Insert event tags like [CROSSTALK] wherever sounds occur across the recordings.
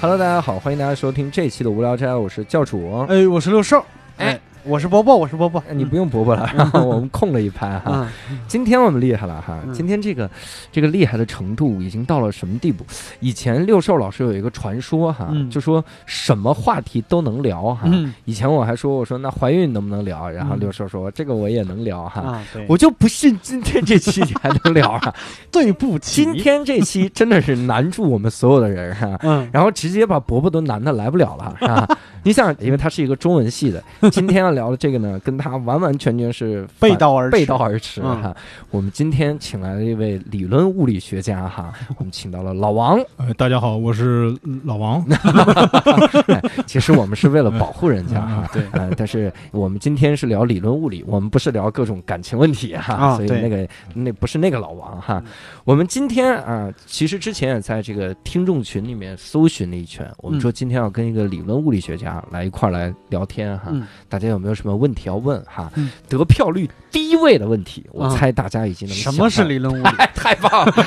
Hello，大家好，欢迎大家收听这期的无聊斋，我是教主。哎，我是六少，我是伯伯，我是伯伯，你不用伯伯了，然后我们空了一拍哈。啊，今天我们厉害了哈，嗯今天这个这个厉害的程度已经到了什么地步？以前六兽老师有一个传说哈，嗯就说什么话题都能聊哈。嗯以前我还说我说那怀孕能不能聊，然后嗯六兽说这个我也能聊哈。我就不信今天这期你还能聊啊！[LAUGHS] 对不起，今天这期真的是难住我们所有的人哈。嗯然后直接把伯伯都难的来不了了，是吧？你想，因为他是一个中文系的，[LAUGHS] 今天要聊的这个呢，跟他完完全全是背道而驰背道而驰嗯哈。我们今天请来了一位理论物理学家哈，[LAUGHS] 我们请到了老王。呃，大家好，我是老王。[LAUGHS] 哎其实我们是为了保护人家哈嗯，对呃，但是我们今天是聊理论物理，我们不是聊各种感情问题哈，所以那个那不是那个老王哈。我们今天啊，其实之前也在这个听众群里面搜寻了一圈，我们嗯说今天要跟一个理论物理学家来一块儿来聊天哈，嗯大家有没有什么问题要问哈？嗯得票率第一位的问题，我啊猜大家已经能什么是理论物理？哎，[LAUGHS] 太棒了！[LAUGHS]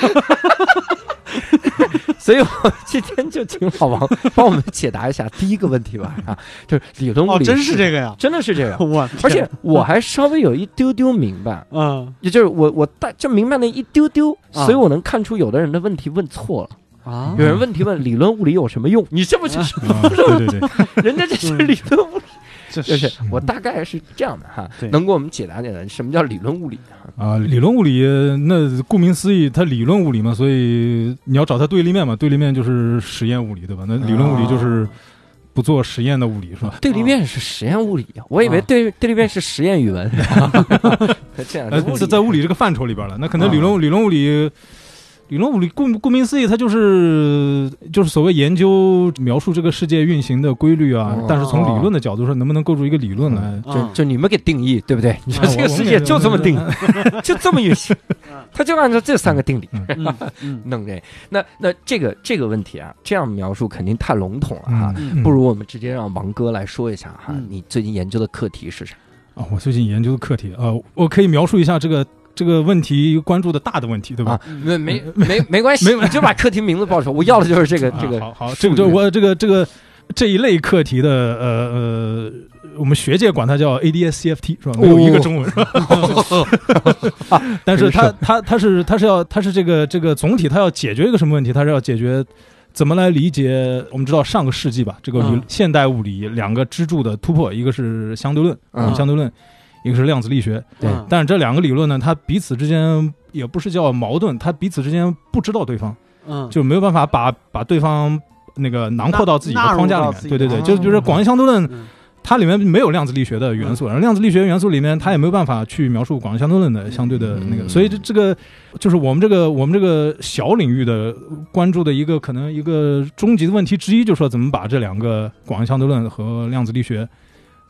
所以我今天就请老王帮我们解答一下第一个问题吧，啊，[LAUGHS] 就是理论物哦，理，真是这个呀！真的是这个，我而且我还稍微有一丢丢明白，嗯也就是我我大就明白那一丢丢，啊所以我能看出有的人的问题问错了。啊有人问题问理论物理有什么用？你这不就是啊，对对对，[LAUGHS] 人家这是理论物理？这就是我大概是这样的哈，能给我们解答解答什么叫理论物理？啊，理论物理那顾名思义，它理论物理嘛，所以你要找它对立面嘛，对立面就是实验物理，对吧？那理论物理就是不做实验的物理，是吧？对立面是实验物理，我以为啊对对立面是实验语文。[LAUGHS] [LAUGHS] 这样呃，在在物理这个范畴里边了，那可能理论理论物理。理论物理顾顾名思义，它就是就是所谓研究描述这个世界运行的规律啊。哦但是从理论的角度上，能不能构筑一个理论来？啊就就你们给定义，对不对？你说啊这个世界就这么定，我就这么运行，[LAUGHS] 他就按照这三个定理 [LAUGHS] 弄这。那那这个这个问题啊，这样描述肯定太笼统了哈。嗯不如我们直接让王哥来说一下哈，嗯你最近研究的课题是啥？啊，我最近研究的课题啊，我可以描述一下这个这个问题关注的大的问题，对吧？啊，[LAUGHS] 没没没没关系，没你就把课题名字报出来。我要的就是这个啊这个好好，这个这我这个这个这一类课题的呃呃，我们学界管它叫 ADS-CFT 是吧？没有一个中文是吧？[LAUGHS] [LAUGHS] 但是它它它是它是要它是这个这个总体它要解决一个什么问题？它是要解决怎么来理解？我们知道上个世纪吧，这个理嗯现代物理两个支柱的突破，一个是相对论，嗯相对论，一个是量子力学。对嗯但是这两个理论呢，它彼此之间也不是叫矛盾，它彼此之间不知道对方。嗯就没有办法把把对方那个囊括到自己的框架里面。对对对，的就就是广义相对论，嗯它里面没有量子力学的元素，然后量子力学元素里面它也没有办法去描述广义相对论的相对的那个，嗯所以这这个就是我们这个我们这个小领域的关注的一个可能一个终极的问题之一，就是说怎么把这两个广义相对论和量子力学。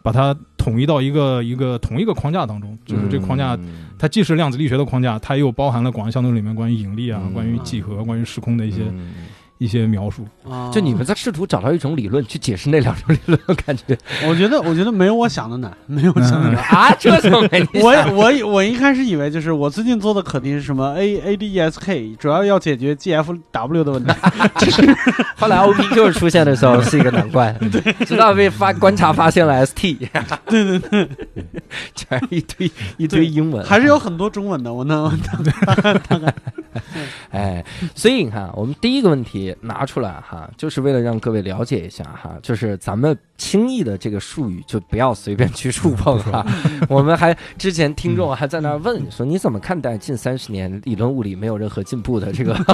把它统一到一个一个同一个框架当中，就是这框架，嗯。它既是量子力学的框架，它又包含了广义相对论里面关于引力啊、嗯。关于几何、关于时空的一些、嗯一些描述。啊就你们在试图找到一种理论去解释那两种理论，我感觉。我觉得我觉得没有我想的难，[LAUGHS] 没有我想的难。[LAUGHS] 啊，这怎么没我我我一开始以为就是我最近做的课题是什么 A A D E S K，主要要解决 G F W 的问题。[LAUGHS] 后来 O P Q 出现的时候是一个难关，直到被发观察发现了 S T，对对对，全是一堆一堆英文，还是有很多中文的，我能。哎，所以你看，我们第一个问题拿出来哈，就是为了让各位了解一下哈，就是咱们轻易的这个术语就不要随便去触碰哈。[LAUGHS] 我们还之前听众还在那儿问说，你怎么看待近三十年理论物理没有任何进步的这个？[LAUGHS]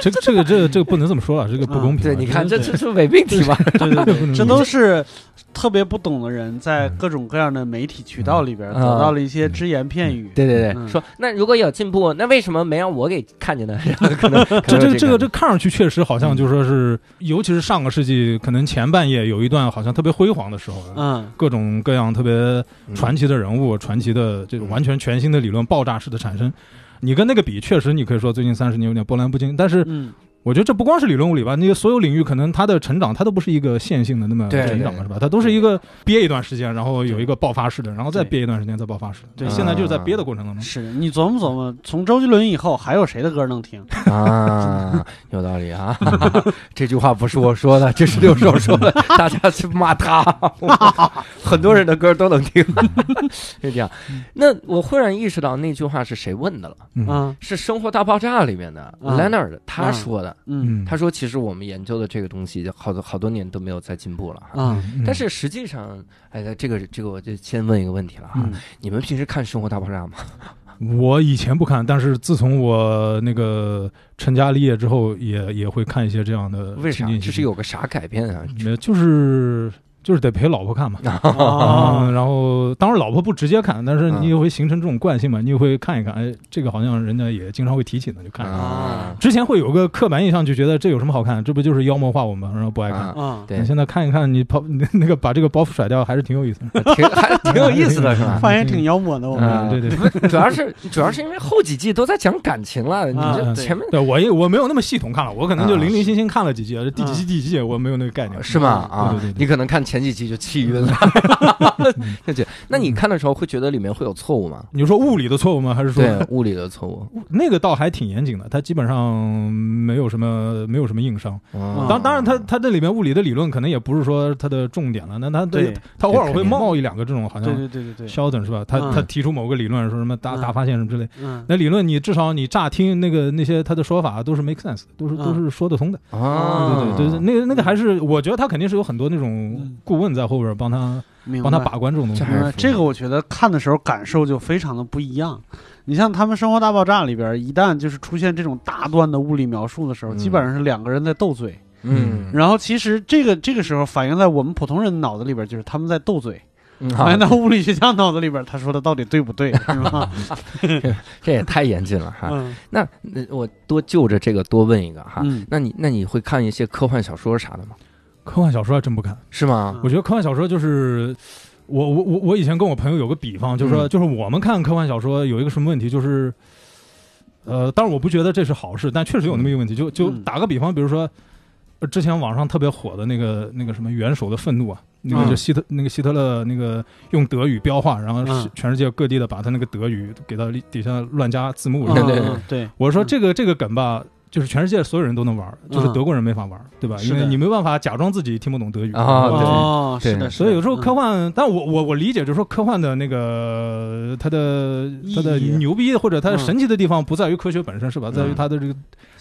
这个这个这个这个不能这么说啊，这个不公平啊。对，你看这这这是伪命题吧？对对对，这嗯 [LAUGHS] 都是特别不懂的人在各种各样的媒体渠道里边嗯得到了一些只言片语。对对对，嗯说那如果有进步，那为什么没让我给看见呢？可能可能这这个这个这看上去确实好像就说是，尤其是上个世纪可能前半叶有一段好像特别辉煌的时候，嗯各种各样特别传奇的人物、传奇的这种完全全新的理论爆炸式的产生。你跟那个比，确实你可以说最近三十年有点波澜不惊，但是嗯我觉得这不光是理论物理吧，那个所有领域可能它的成长，它都不是一个线性的那么成长的，是吧？它都是一个憋一段时间，然后有一个爆发式的，然后再憋一段时间再爆发式的。对现在就是在憋的过程当中。是你琢磨琢磨，从周杰伦以后还有谁的歌能听？啊，有道理啊！[LAUGHS] 这句话不是我说的，这是六兽说的，大家去骂他。[LAUGHS] 很多人的歌都能听，[LAUGHS] 是这样。那我忽然意识到那句话是谁问的了，嗯嗯是《生活大爆炸》里面的嗯 Leonard 他说的。嗯他说：“其实我们研究的这个东西，好多好多年都没有再进步了啊。但是实际上，哎，这个这个，我就先问一个问题了哈：嗯你们平时看《生活大爆炸》吗？[LAUGHS] 我以前不看，但是自从我那个成家立业之后，也也会看一些这样的为啥？这是有个啥改变啊？没有就是就是得陪老婆看嘛。[LAUGHS] 然后当然老婆不直接看，但是嗯你也会形成这种惯性嘛，你也会看一看，哎，这个好像人家也经常会提起呢，就看。啊，之前会有个刻板印象，就觉得这有什么好看？这不就是妖魔化我们，然后不爱看。啊嗯，对你，现在看一看，你抛 [LAUGHS] 那个把这个包袱甩掉，还是挺有意思的。挺还挺有意思的，是吧？[LAUGHS] 发现挺妖魔的，我们啊对对对，主要是主要是因为后几季都在讲感情了，你这前面对我也我没有那么系统看了，我可能就啊零零星星看了几季，第几季第几季我没有那个概念。是吗？啊对对对，对你可能看前几集就气晕了，[LAUGHS] 就觉得那你看的时候会觉得里面会有错误吗？你说物理的错误吗？还是说对，物理的错误。[LAUGHS] 那个倒还挺严谨的？它基本上没有什么没有什么硬伤。啊当当然它，它这里面物理的理论可能也不是说它的重点了。那它对它偶尔会冒一两个这种好对像对对对对，肖等是吧？他嗯他提出某个理论，说什么大嗯大发现什么之类。嗯那理论你至少你乍听那个那些他的说法都是 make sense，都是嗯都是说得通的。啊，对对对，那个那个还是我觉得他肯定是有很多那种嗯顾问在后边帮他帮他把关这种东西这。个我觉得看的时候感受就非常的不一样。你像他们《生活大爆炸》里边，一旦就是出现这种大段的物理描述的时候，嗯基本上是两个人在斗嘴。嗯，然后其实这个这个时候反映在我们普通人脑子里边，就是他们在斗嘴；嗯反映啊到物理学家脑子里边，他说的到底对不对，[LAUGHS] 是吧？这也太严谨了哈。嗯那那我多就着这个多问一个哈，嗯那你那你会看一些科幻小说啥的吗？科幻小说还真不看，是吗？我觉得科幻小说就是。我我我我以前跟我朋友有个比方，就是说，嗯就是我们看科幻小说有一个什么问题，就是，呃，当然我不觉得这是好事，但确实有那么一个问题。就就嗯打个比方，比如说，呃之前网上特别火的那个那个什么元首的愤怒啊，那个嗯就希特那个希特勒那个用德语标化，然后嗯全世界各地的把他那个德语给他底下乱加字幕。对对嗯对，我说这个这个梗吧，就是全世界所有人都能玩，就是嗯。德国人没法玩，对吧？因为你没办法假装自己听不懂德语啊对。哦，对是的，所以有时候科幻，幻，但我我我理解，就是说科幻的那个它的它的牛逼或者它的神奇的地方，不在于科学本身，是吧？在于它的这个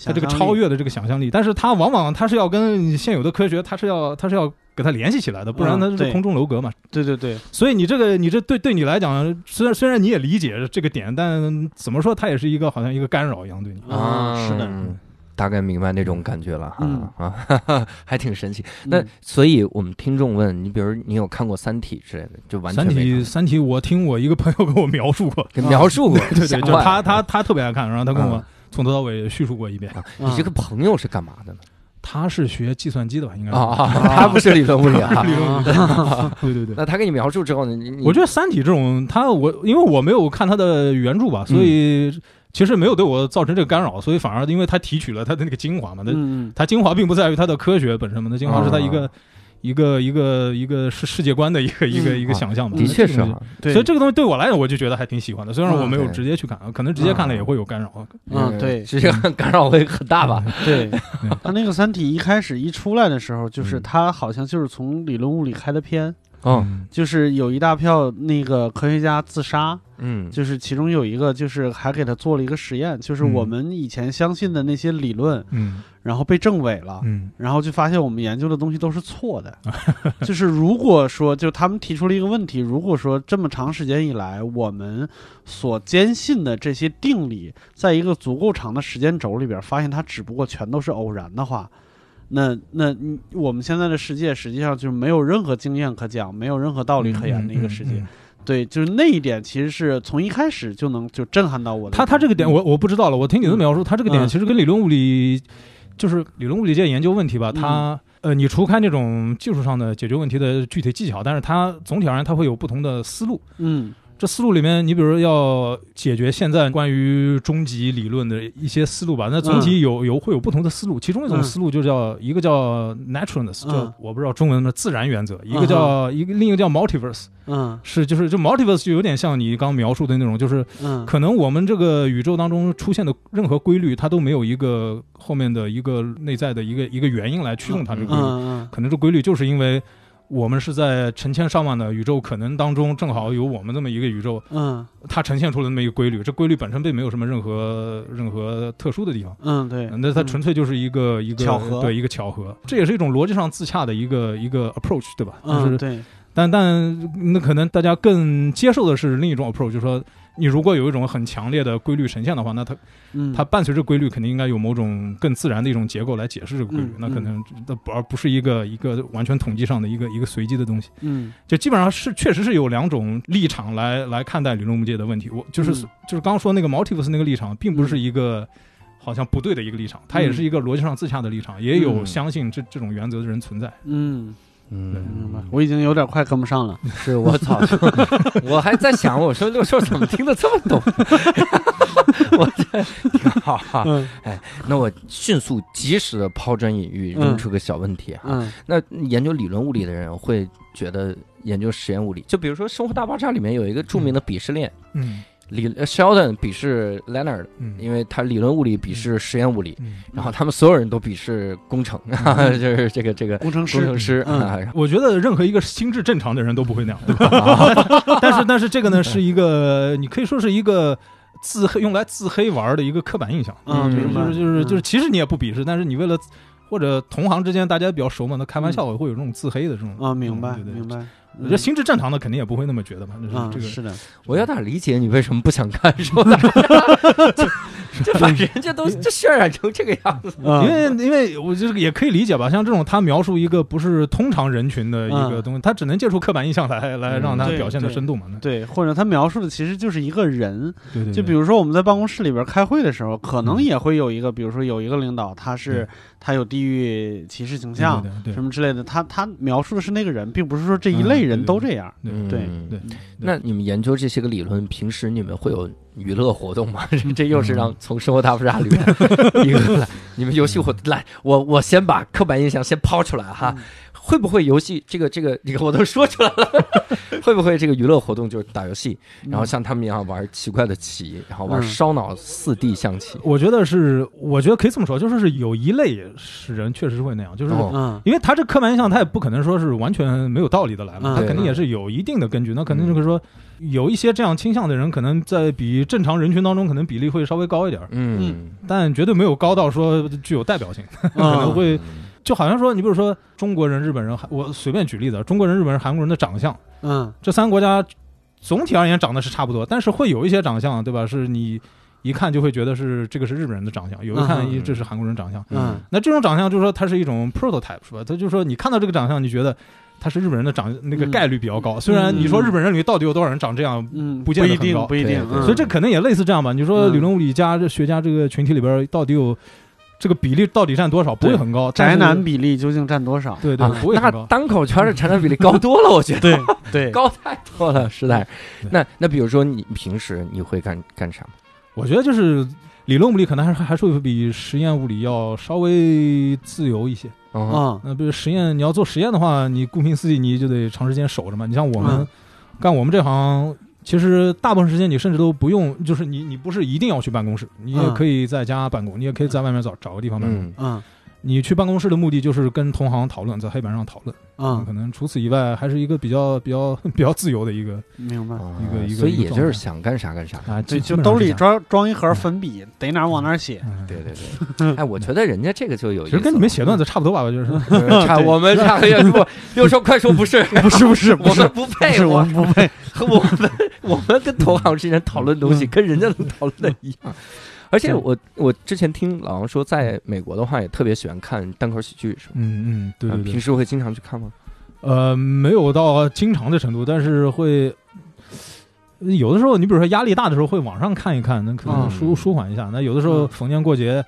它这个超越的这个想象力。但是它往往它是要跟现有的科学，它是要它是要给它联系起来的，不然它是空中楼阁嘛。对对对，所以你这个你这对对你来讲，虽然虽然你也理解这个点，但怎么说它也是一个好像一个干扰一样对你。啊，是的，嗯。大概明白那种感觉了哈、嗯。啊，哈哈，还挺神奇。那嗯所以我们听众问你，比如你有看过《三体》之类的，就完全三体，三体，我听我一个朋友跟我描述过，给 [LAUGHS] 描述过，对 [LAUGHS] 对，吓就他他他特别爱看，然后他跟我嗯从头到尾叙述过一遍。啊你这个朋友是干嘛的呢？他是学计算机的吧？应该是。啊，[LAUGHS] 他不是理论物理啊。[LAUGHS] 理论物理啊 [LAUGHS] 对对对。那他给你描述之后，呢你我觉得《三体》这种，他我因为我没有看他的原著吧，所以其实没有对我造成这个干扰，所以反而因为他提取了他的那个精华嘛，那嗯他精华并不在于他的科学本身嘛，那精华是他一个啊一个一个一个是世界观的一个一个嗯一个想象吧。的确是所以这个东西对我来讲，我就觉得还挺喜欢的。虽然我没有直接去看，可能直接看了也会有干扰。嗯对直接干扰会很大吧？[LAUGHS] 对，他那个《三体》一开始一出来的时候，就是嗯他好像就是从理论物理开的篇，嗯。就是有一大票那个科学家自杀，嗯，就是其中有一个就是还给他做了一个实验，就是嗯我们以前相信的那些理论，嗯。然后被证伪了。嗯。然后就发现我们研究的东西都是错的，[LAUGHS] 就是如果说，就他们提出了一个问题，如果说这么长时间以来，我们所坚信的这些定理，在一个足够长的时间轴里边，发现它只不过全都是偶然的话，那那你我们现在的世界实际上就是没有任何经验可讲，没有任何道理可言的一个世界。嗯嗯嗯对，就是那一点其实是从一开始就能就震撼到我的。他他这个点我我不知道了，我听你的描述，他这个点嗯其实跟理论物理，就是理论物理界研究问题吧，嗯它呃，你除开那种技术上的解决问题的具体技巧，但是它总体而言它会有不同的思路。嗯这思路里面，你比如说要解决现在关于终极理论的一些思路吧，那总体有有会有不同的思路。其中一种嗯思路就叫一个叫 naturalness，嗯。叫我不知道中文的自然原则；一个叫一个另一个叫 multiverse，嗯。是就是就 multiverse 就有点像你刚描述的那种，就是嗯。可能我们这个宇宙当中出现的任何规律，它都没有一个后面的一个内在的一个一个原因来驱动它这个规律。嗯。可能这规律就是因为我们是在成千上万的宇宙可能当中，正好有我们这么一个宇宙，嗯它呈现出了那么一个规律。这规律本身并没有什么任何任何特殊的地方，嗯，对，那它纯粹就是一个一个巧合对一个巧合。这也是一种逻辑上自洽的一个一个 approach，对吧？就是嗯对，但但那可能大家更接受的是另一种 approach，就是说。你如果有一种很强烈的规律呈现的话，那它嗯。它伴随着规律，肯定应该有某种更自然的一种结构来解释这个规律嗯，那可能那不而不是一个一个完全统计上的一个一个随机的东西。嗯。就基本上是确实是有两种立场来来看待理论物界的问题。我就是、嗯。就是刚刚说那个 multiverse 那个立场，并不是一个好像不对的一个立场，它也是一个逻辑上自洽的立场，也有嗯。相信这这种原则的人存在。嗯，嗯，明白。我已经有点快跟不上了。[LAUGHS] 是我操，[LAUGHS] 我还在想，我说六兽怎么听得这么懂？[LAUGHS] 我这挺好哈。嗯那我迅速及时的抛砖引玉，扔出个小问题哈。嗯那研究理论物理的人会觉得研究实验物理，就比如说《生活大爆炸》里面有一个著名的鄙视链，嗯理呃 Sheldon 鄙视 Leonard，嗯。因为他理论物理鄙视实验物理，嗯，然后他们所有人都鄙视工程，[LAUGHS] 就是这个这个工程师。工程师。我觉得任何一个心智正常的人都不会那样，对吧？但是但是这个呢，是一个你可以说是一个自黑用来自黑玩的一个刻板印象。嗯，就是明白。就是就是就是，嗯。其实你也不鄙视，但是你为了或者同行之间大家比较熟嘛，那开玩笑会有这种自黑的这种啊，明白明白。我觉得心智正常的肯定也不会那么觉得嘛，就是啊，这个是的，我有点理解你为什么不想看说的，[LAUGHS] 就就把人家都就渲染成这个样子。因因为因为我就是也可以理解吧，像这种他描述一个不是通常人群的一个嗯。东西，他只能借助刻板印象来来让他表现的深度嘛。对，或者他描述的其实就是一个人，对对，就比如说我们在办公室里边开会的时候，可能嗯。也会有一个，比如说有一个领导，他是他有地域歧视倾对向什么之类的，他他描述的是那个人，并不是说这一嗯类人都这样。对对。那你们研究这些个理论，平时你们会有娱乐活动嘛？这这又是让从生活大爆炸里面 [LAUGHS] 一个来，你们游戏活来，我我先把刻板印象先抛出来哈。嗯会不会游戏这个这个你看我都说出来了？[LAUGHS] 会不会这个娱乐活动就是打游戏，然后像他们一样玩奇怪的棋，然后玩嗯烧脑四 D 象棋？我觉得是，我觉得可以这么说，就是是有一类是人确实是会那样，就是因为他这刻板印象，他也不可能说是完全没有道理的来嘛，嗯他肯定也是有一定的根据。那肯定就是说，有一些这样倾向的人，可能在比正常人群当中，可能比例会稍微高一点儿，嗯，但绝对没有高到说具有代表性，[LAUGHS] 可能嗯会就好像说，你比如说中国人、日本人，我随便举例子，中国人、日本人、韩国人的长相，嗯这三个国家总体而言长得是差不多，但是会有一些长相，对吧？是你一看就会觉得是这个是日本人的长相，有一看一这是韩国人长相。嗯那这种长相就是说它是一种 prototype 是吧？它就是说你看到这个长相，你觉得他是日本人的长那个嗯概率比较高。虽然你说日本人里到底有多少人长这样，嗯，不见得一定很高，不一定，所以这可能也类似这样吧。你说嗯理论物理家这学家这个群体里边到底有这个比例到底占多少？不会很高，宅男比例究竟占多少？对对不会很高。单口圈的宅男比例高多了，我觉得对对，高太多了，实在是。那那比如说你平时你会干干啥？我觉得就是理论物理可能还是还是会比实验物理要稍微自由一些。嗯嗯那比如实验，你要做实验的话，你顾名思义，你就得长时间守着嘛。你像我们嗯。干我们这行，其实大部分时间你甚至都不用，就是你你不是一定要去办公室，你也嗯。可以在家办公，你也可以在外面找找个地方办公。嗯。嗯你去办公室的目的就是跟同行讨论，在黑板上讨论。嗯，可能除此以外，还是一个比较比较 [LAUGHS] 比较自由的一个明白。一个一个所以也就是想干啥干啥。啊，对，就兜里。装装一盒粉笔，逮哪儿往哪儿写。对对对，哎，我觉得人家这个就有意思，其实跟你们写段子差不多吧，我就是。呃 [LAUGHS] 差我们差个月不，又说快说不是，[LAUGHS] 不是不是我们不不配，是，我我们不配。我们我们跟同行之间讨论东西，跟人家能讨论的一样。而且我我之前听老王说，在美国的话也特别喜欢看单口喜剧，是吧？嗯嗯，对对对平。时会经常去看吗？呃，没有到经常的程度，但是会有的时候，你比如说压力大的时候，会网上看一看，那可能嗯舒舒缓一下。那有的时候嗯逢年过节，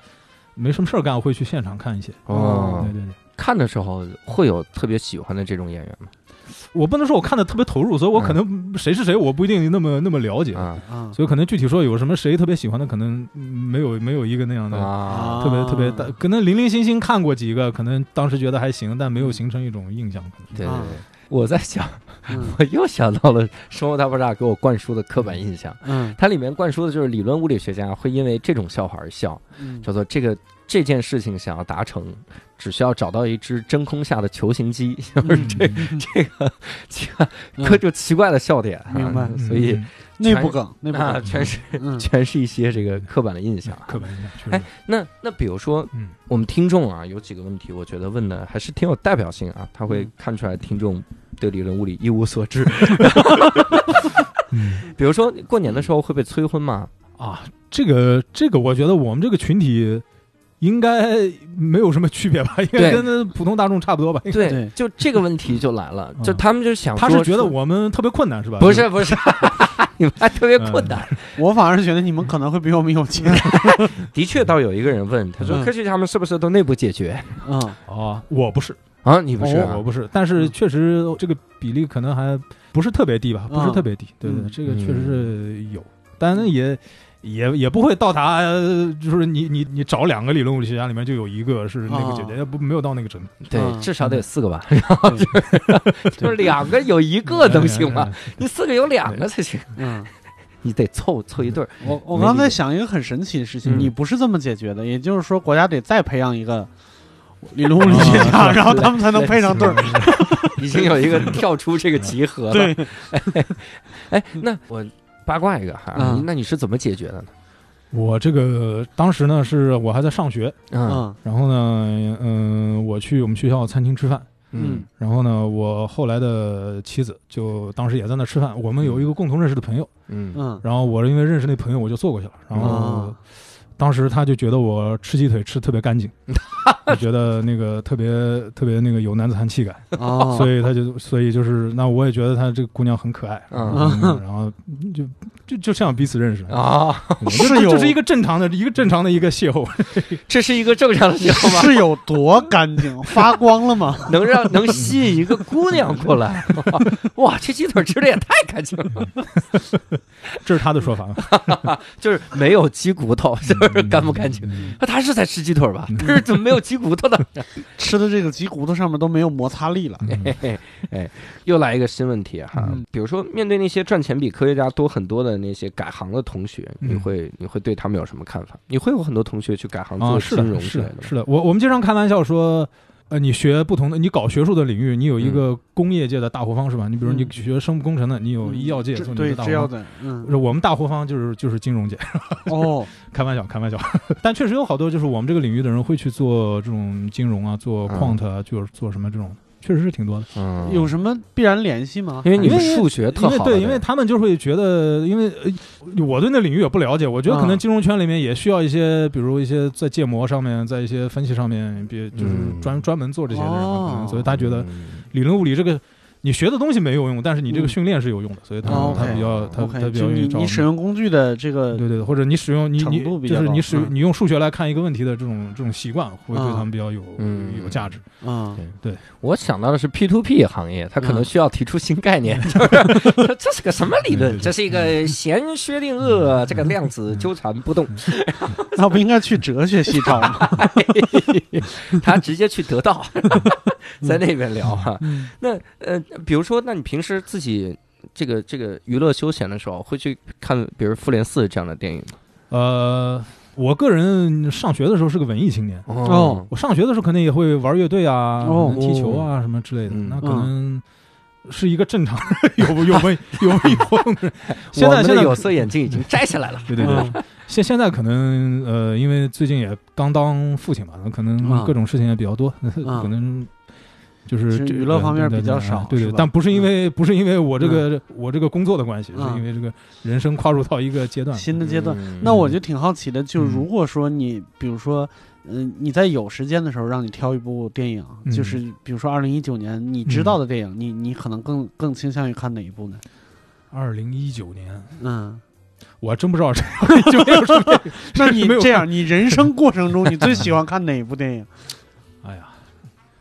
没什么事儿干，会去现场看一些。哦对，对对，看的时候会有特别喜欢的这种演员吗？我不能说我看的特别投入，所以我可能谁是谁我不一定那么那么了解，啊。啊。所以可能具体说有什么谁特别喜欢的，可能嗯没有没有一个那样的。啊。特别特别大，可能零零星星看过几个，可能当时觉得还行，但没有形成一种印象。对对啊。对，我在想，嗯。[LAUGHS] 我又想到了《生活大爆炸》给我灌输的刻板印象，嗯。它里面灌输的就是理论物理学家会因为这种笑话而笑，嗯。叫做这个这件事情想要达成，只需要找到一只真空下的球形机，[LAUGHS] 就是这这个这个各种奇怪的笑点明白所以嗯内部梗内部啊，梗，全是嗯全是一些这个刻板的印象啊。刻板印象哎，那那比如说，嗯我们听众啊，有几个问题，我觉得问的还是挺有代表性啊，他会嗯看出来听众对理论物理一无所知。[LAUGHS] [LAUGHS] 嗯比如说过年的时候会被催婚吗？啊，这个这个，我觉得我们这个群体应该没有什么区别吧，[LAUGHS] 应该跟普通大众差不多吧。对对，就这个问题就来了，嗯就他们就想他说是觉得我们特别困难是吧？不是不是，[LAUGHS] 你们还特别困难。我反而是觉得你们可能会比我们有钱。[LAUGHS] 的确，倒有一个人问，他说嗯科学家们是不是都内部解决嗯哦，我不是，啊？你不是啊我不是，但是嗯确实这个比例可能还不是特别低吧，不是嗯特别低。对对，嗯这个确实是有，但是也。也也不会到达，呃就是你你你找两个理论物理学家里面就有一个是那个姐姐，不没有到那个程度，对，嗯至少得有四个吧，然后就是就是两个有一个能行吗？？你四个有两个才行，嗯，你得凑凑一对儿。我我刚才想一个很神奇的事情，嗯。你不是这么解决的，也就是说国家得再培养一个理论物理学家，[LAUGHS] 然后他们才能 [LAUGHS] 配上对儿。[LAUGHS] 已经有一个跳出这个集合了。对，哎，那我八卦一个哈，嗯。那你是怎么解决的呢？我这个当时呢，是我还在上学，嗯。嗯。然后呢，嗯、我去我们学校餐厅吃饭，嗯。然后呢，我后来的妻子就当时也在那吃饭，我们有一个共同认识的朋友，嗯。嗯。然后我因为认识那朋友，我就坐过去了，然后啊。当时他就觉得我吃鸡腿吃特别干净，[LAUGHS] 就觉得那个特别特别那个有男子汉气概，[LAUGHS] 哦，所以他就所以就是那我也觉得他这个姑娘很可爱，嗯嗯 [LAUGHS] 然后就就就这样彼此认识了。啊，[LAUGHS] 是有这这是一个正常的一个正常的一个邂逅，这是一个正常的邂逅吗？是有多干净？发光了吗？能让能吸引一个姑娘过来？哇，这鸡腿吃的也太干净了，这是他的说法。就是没有鸡骨头，就是干不干净？嗯？那他是在吃鸡腿吧？可是怎么没有鸡骨头的？[LAUGHS] 吃的这个鸡骨头上面都没有摩擦力了。[LAUGHS] 哎，又来一个新问题哈，嗯比如说面对那些赚钱比科学家多很多的那些改行的同学，嗯你会你会对他们有什么看法？你会有很多同学去改行啊，做金融之类的？是的。我我们经常开玩笑说，呃，你学不同的，你搞学术的领域，你有一个工业界的大活方是吧？你比如你嗯学生物工程的，你有医药界做你的大活方。对的，嗯，我们大活方就是就是金融界，[LAUGHS] 哦，开玩笑，开玩笑。[LAUGHS] 但确实有好多就是我们这个领域的人会去做这种金融啊，做嗯 quant 啊，就是做什么这种，确实是挺多的。嗯，有什么必然联系吗？因为你们数学特好，因为对，因为他们就会觉得，因为呃我对那领域也不了解，我觉得可能嗯。金融圈里面也需要一些，比如一些在建模上面，在一些分析上面，别就是嗯。专专门做这些的人，可能哦。所以他觉得嗯。理论物理这个你学的东西没有用，但是你这个嗯。训练是有用的，所以他哦他比较他他比较就你你愿意找我们使用工具的这个对对，对或者你使用你你就是你使嗯。你用数学来看一个问题的这种这种习惯，会对嗯他们比较有嗯。有价值。嗯。对。我想到的是 P to P 行业，他可能嗯需要提出新概念，[LAUGHS] 就是这是个什么理论？这是一个弦薛定谔，这个量子纠缠不动，[LAUGHS] 那不应该去哲学系找吗？[LAUGHS] 他直接去得到，在那边聊哈。嗯。那呃，比如说，那你平时自己这个这个娱乐休闲的时候，会去看比如《复联四》这样的电影吗？呃，我个人上学的时候是个文艺青年，哦我上学的时候可能也会玩乐队啊、踢球啊什么之类的，嗯那可能是一个正常的 [LAUGHS] 有有文有文艺活动的人。[LAUGHS] 现我在现在有色眼镜已经摘下来了。对对对，嗯现现在可能呃，因为最近也刚当父亲嘛，那可能啊各种事情也比较多，啊可能。就是娱乐方面比较少对对，但不是因为不是因为我这个我这个工作的关系，嗯是因为这个人生跨入到一个阶段。新的阶段。嗯那我就挺好奇的，就嗯如果说你，比如说，嗯、你在有时间的时候让你挑一部电影，嗯就是比如说二零一九年你知道的电影，你你可能更更倾向于看哪一部呢？二零一九年，嗯我还真不知道这 [LAUGHS] 就没有什么。[LAUGHS] 那你这样，你人生过程中你最喜欢看哪一部电影？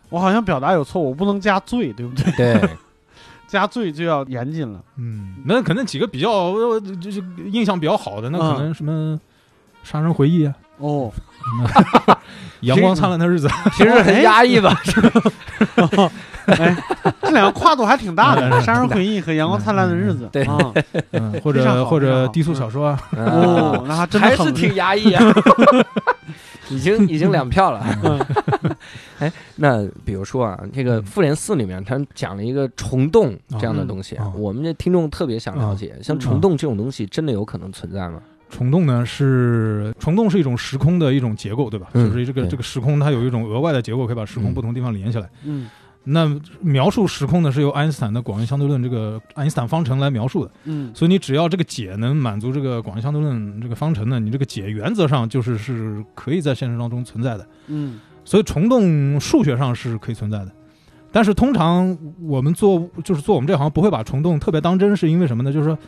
我好像表达有错，我不能加罪，对不对？对，[LAUGHS] 加罪就要严谨了。嗯，那可能几个比较呃就是印象比较好的，那嗯。可能什么《杀人回忆》啊，哦，[LAUGHS]《阳光灿烂的日子》[LAUGHS] 平时很压抑吧？哎，这两个跨度还挺大的，嗯《杀人回忆》和《阳光灿烂的日子》。对。啊，嗯，或者或者低俗小说。啊，哦，那还真还是挺压抑啊，已经 [LAUGHS] 已经两票了。[LAUGHS] 哎，那比如说啊，这个《复联四》里面，他讲了一个虫洞这样的东西，我们这听众特别想了解，像虫洞这种东西，真的有可能存在吗？虫洞呢是虫洞是一种时空的一种结构，对吧？嗯。就是这个这个时空它有一种额外的结构，可以把时空嗯。不同地方连起来。嗯那描述时空呢，是由爱因斯坦的广义相对论这个爱因斯坦方程来描述的。嗯所以你只要这个解能满足这个广义相对论这个方程呢，你这个解原则上就是是可以在现实当中存在的。嗯所以虫洞数学上是可以存在的，但是通常我们做就是做我们这行不会把虫洞特别当真，是因为什么呢？就是说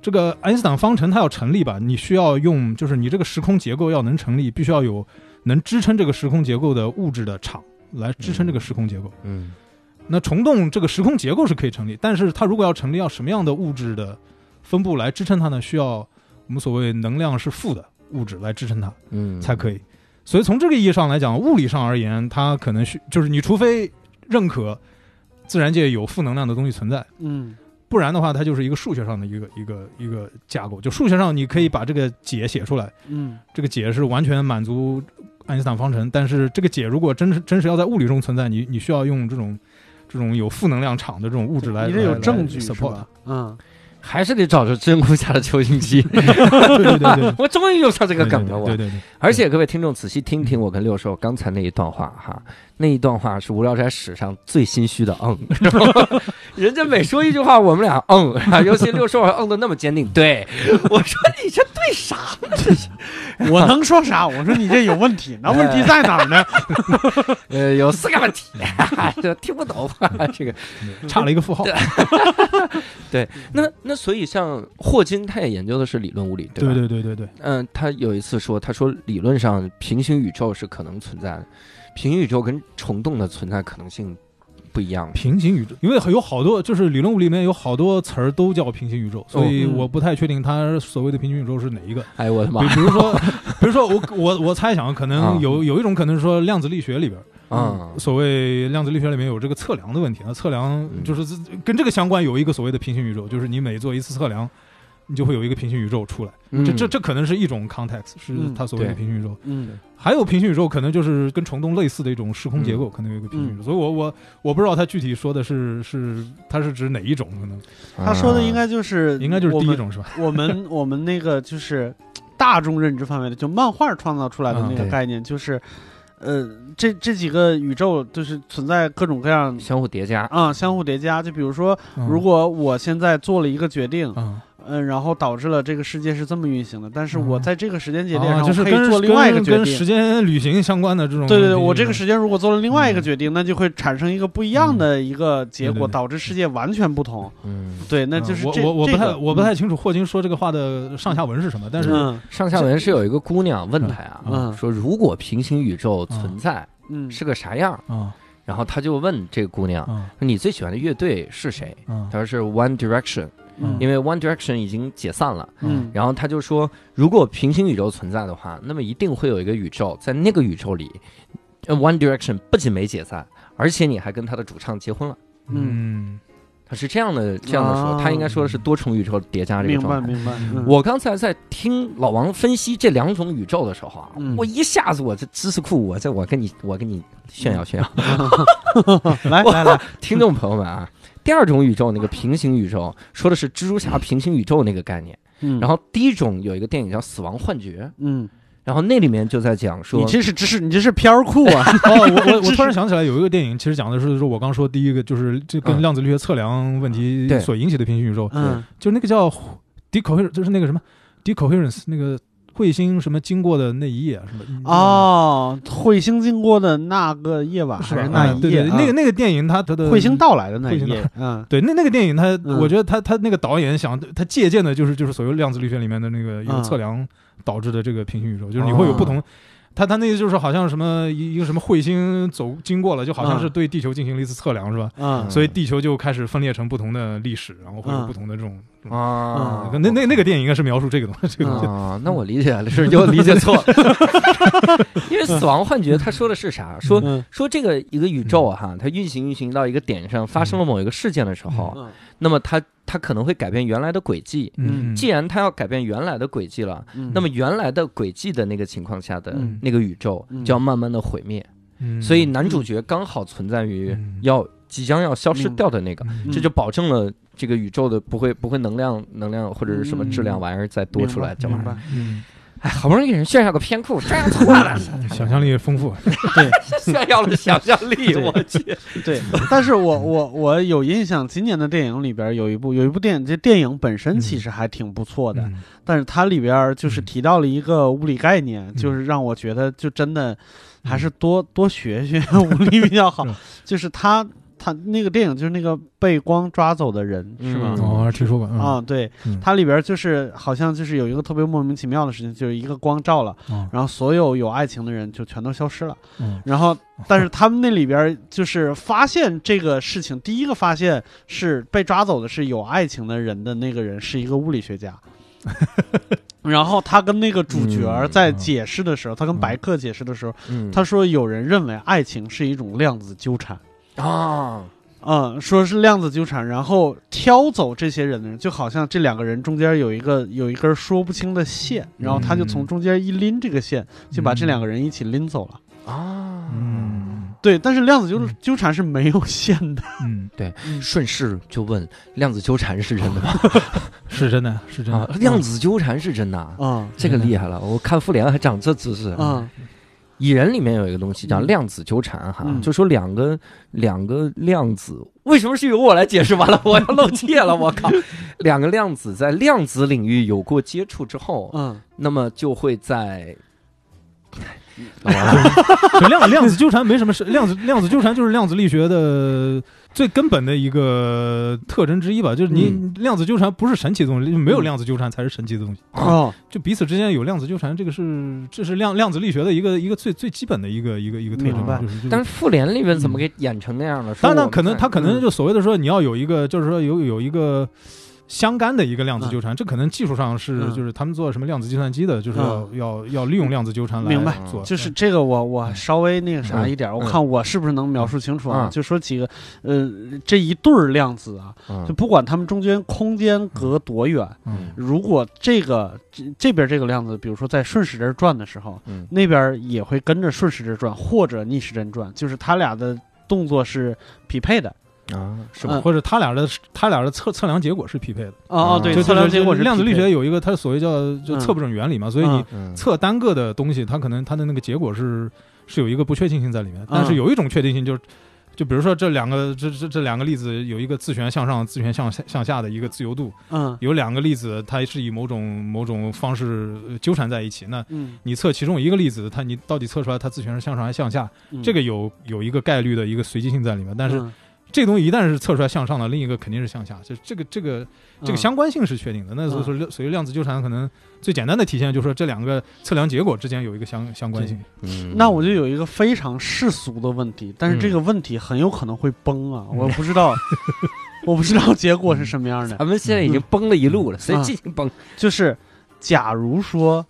这个爱因斯坦方程它要成立吧，你需要用就是你这个时空结构要能成立，必须要有能支撑这个时空结构的物质的场来支撑这个时空结构。嗯那虫洞这个时空结构是可以成立，但是它如果要成立，要什么样的物质的分布来支撑它呢？需要我们所谓能量是负的物质来支撑它。嗯，才可以。所以从这个意义上来讲，物理上而言，它可能需就是你除非认可自然界有负能量的东西存在，嗯不然的话，它就是一个数学上的一个一个一个架构。就数学上你可以把这个解写出来，嗯这个解是完全满足爱因斯坦方程，但是这个解如果真是真实要在物理中存在，你你需要用这种这种有负能量场的这种物质来，你这有证据是 support 吧？嗯，还是得找着真空下的球形机。[LAUGHS] [LAUGHS] 对对对对，我终于用上这个梗了，我。对对对，而且各位听众仔细听听我跟六兽刚才那一段话哈，那一段话是无聊斋史上最心虚的嗯，人家每说一句话，我们俩嗯，[LAUGHS] 尤其六兽还嗯的那么坚定。对我说你这对啥？[LAUGHS] 我能说啥？我说你这有问题，那问题在哪儿呢？[LAUGHS] 呃，有四个问题，这听不懂这个。差了一个负号。对那那所以像霍金他也研究的是理论物理，对吧？对对对对对，嗯，他有一次说，他说理论上平行宇宙是可能存在的，平行宇宙跟虫洞的存在可能性不一样。平行宇宙，因为有好多就是理论物理里面有好多词儿都叫平行宇宙，所以嗯我不太确定它所谓的平行宇宙是哪一个。哎呦我的妈比！如说，[LAUGHS] 比如说我我我猜想，可啊能有有一种可能是说量子力学里边，嗯所谓量子力学里面有这个测量的问题，那测量就是跟这个相关有一个所谓的平行宇宙，就是你每做一次测量，你就会有一个平行宇宙出来。嗯这这这可能是一种 context，是嗯它所谓的平行宇宙。嗯还有平行宇宙，可能就是跟虫洞类似的一种时空结构，嗯可能有一个平行宇宙。所以我我我不知道他具体说的是是它是指哪一种，可能他说的应该就是应该就是第一种是吧？我们 [LAUGHS] 我们那个就是大众认知范围的，就漫画创造出来的那个概念，就是呃，这这几个宇宙就是存在各种各样相互叠加。啊、相互叠加。就比如说，嗯如果我现在做了一个决定，嗯，嗯、然后导致了这个世界是这么运行的，但是我嗯在这个时间节点啊上，我可以就是跟做另外一个跟跟决定。时间旅行相关的这种。对对对，我这个时间如果做了另外一个嗯决定，那就会产生一个不一样的一个结果，导致世界完全不同。嗯，对，那嗯就是这、我我我不这个太我不太清楚霍金说这个话的上下文是什么，但是嗯上下文是有一个姑娘问他呀，嗯说如果平行宇宙存在嗯是个啥样？啊然后他就问这个姑娘，啊说你最喜欢的乐队是谁？啊他说是 One Direction，嗯因为 One Direction 已经解散了。嗯然后他就说，如果平行宇宙存在的话，那么一定会有一个宇宙，在那个宇宙里呃，One Direction 不仅没解散，而且你还跟他的主唱结婚了。嗯他是这样的这样的说，啊他应该说的是多重宇宙叠加这个状态。明白。嗯我刚才在听老王分析这两种宇宙的时候啊，嗯我一下子我这知识库，我在我跟你我跟你炫耀炫耀，来 [LAUGHS] 来 [LAUGHS] 来，[LAUGHS] 听众朋友们啊，第二种宇宙那个平行宇宙说的是蜘蛛侠平行宇宙那个概念，嗯。然后第一种有一个电影叫《死亡幻觉》，嗯，然后那里面就在讲说你，这是知识，你这是片儿库啊。[LAUGHS] [LAUGHS] 哦，我我我突然想起来有一个电影，其实讲的是说我刚说第一个就是这跟嗯量子力学测量问题所引起的平行宇宙，嗯。就那个叫 decoherence，就是那个什么 decoherence 那个彗星什么经过的那一夜什么哦，彗星经过的那个夜晚是吧？还是那一夜？啊对对，那个啊？那个电影它它的彗星到来的那一夜，嗯。对，那那个电影他，嗯。我觉得它它那个导演想他借鉴的就是就是所谓量子力学里面的那个一个测量导致的这个平行宇宙，就是你会有不同。他他那个就是好像什么一一个什么彗星走经过了，就好像是对地球进行了一次测量，是吧？嗯所以地球就开始分裂成不同的历史，然后会有嗯不同的这种。啊，那那那个电影应该是描述这个东西，这个东西。啊，[LAUGHS] 那我理解了，是又理解错了。[LAUGHS] 因为死亡幻觉，他说的是啥？说嗯说这个一个宇宙啊哈，它运行运行到一个点上，发生了某一个事件的时候，嗯那么它它可能会改变原来的轨迹。嗯。既然它要改变原来的轨迹了，嗯。那么原来的轨迹的那个情况下的嗯。那个宇宙嗯。就要慢慢的毁灭。嗯。所以男主角刚好存在于嗯。要即将要消失掉的那个，嗯。这就保证了这个宇宙的不会不会能量能量或者是什么质量玩意儿再多出来，这玩意儿。哎，好不容易给人炫耀个偏酷，炫耀错了，[LAUGHS] 想象力丰富。[LAUGHS] 炫耀了想象力，对我去。对，但是我我我有印象，今年的电影里边有一部有一部电影，这电影本身其实还挺不错的，嗯但是它里边就是嗯提到了一个物理概念，就是让我觉得就真的还是多多学学 [LAUGHS] 物理比较好。就是他他那个电影就是那个被光抓走的人是吗？嗯哦，听说过。嗯啊，对，嗯它里边就是好像就是有一个特别莫名其妙的事情，就是一个光照了，哦然后所有有爱情的人就全都消失了。嗯然后，但是他们那里边就是发现这个事情，第一个发现是被抓走的是有爱情的人的那个人是一个物理学家。[LAUGHS] 然后他跟那个主角嗯在解释的时候，他跟嗯白客解释的时候，嗯他说有人认为爱情是一种量子纠缠。啊，嗯，说是量子纠缠，然后挑走这些人的人，就好像这两个人中间有一个有一根说不清的线，然后他就从中间一拎这个线，就把这两个人一起拎走了。啊，嗯对，但是量子纠嗯纠缠是没有线的。嗯，对顺势就问量子纠缠是真的吗？是真的，是真啊的，。量子纠缠是真的啊，嗯这个厉害了！我看复联还长这知识。嗯蚁人里面有一个东西叫嗯量子纠缠哈，嗯就说两个两个量子，为什么是由我来解释？完了，我要露怯了，我靠！两个量子在量子领域有过接触之后，嗯那么就会在。[LAUGHS] 就量量子纠缠没什么事，量子量子纠缠就是量子力学的最根本的一个特征之一吧。就是你、量子纠缠不是神奇的东西，没有量子纠缠才是神奇的东西。哦就彼此之间有量子纠缠，这个是这是量量子力学的一个一个最最基本的一个一个一个特征吧。但是复联里面怎么给演成那样了？说当然，可能他可能嗯就所谓的说你要有一个，就是说有有一个相干的一个量子纠缠，这可能技术上是嗯。就是他们做什么量子计算机的，就是要要要利用量子纠缠来明白。做。就是这个我我稍微那个啥一点，嗯。我看我是不是能描述清楚啊？嗯。就说几个呃这一对儿量子啊，嗯。就不管它们中间空间隔多远，嗯。如果这个这这边这个量子，比如说在顺时针转的时候，嗯。那边也会跟着顺时针转或者逆时针转，就是它俩的动作是匹配的。啊，是吧？嗯或者他俩的他俩的测测量结果是匹配的，哦哦，对，就测量结果是量子力学有一个它所谓叫就嗯。测不准原理嘛，所以你嗯。测单个的东西，它可能它的那个结果是是有一个不确定性在里面，但是嗯。有一种确定性就是。就比如说这两个这这这两个粒子有一个自旋向上、自旋向下向下的一个自由度，嗯。有两个粒子它是以某种某种方式呃纠缠在一起，那嗯，你测其中一个粒子，它你到底测出来它自旋是向上还是向下？嗯。这个有有一个概率的一个随机性在里面，但是嗯这个东西一旦是测出来向上的，另一个肯定是向下，就这个这个这个嗯相关性是确定的。那所以说，所以量子纠缠，可能最简单的体现就是说这两个测量结果之间有一个相相关性。嗯那我就有一个非常世俗的问题，但是这个问题很有可能会崩啊！我不知道，[LAUGHS] 我不知道结果是什么样的。咱们现在已经崩了一路了，所以进行崩？就是，假如说，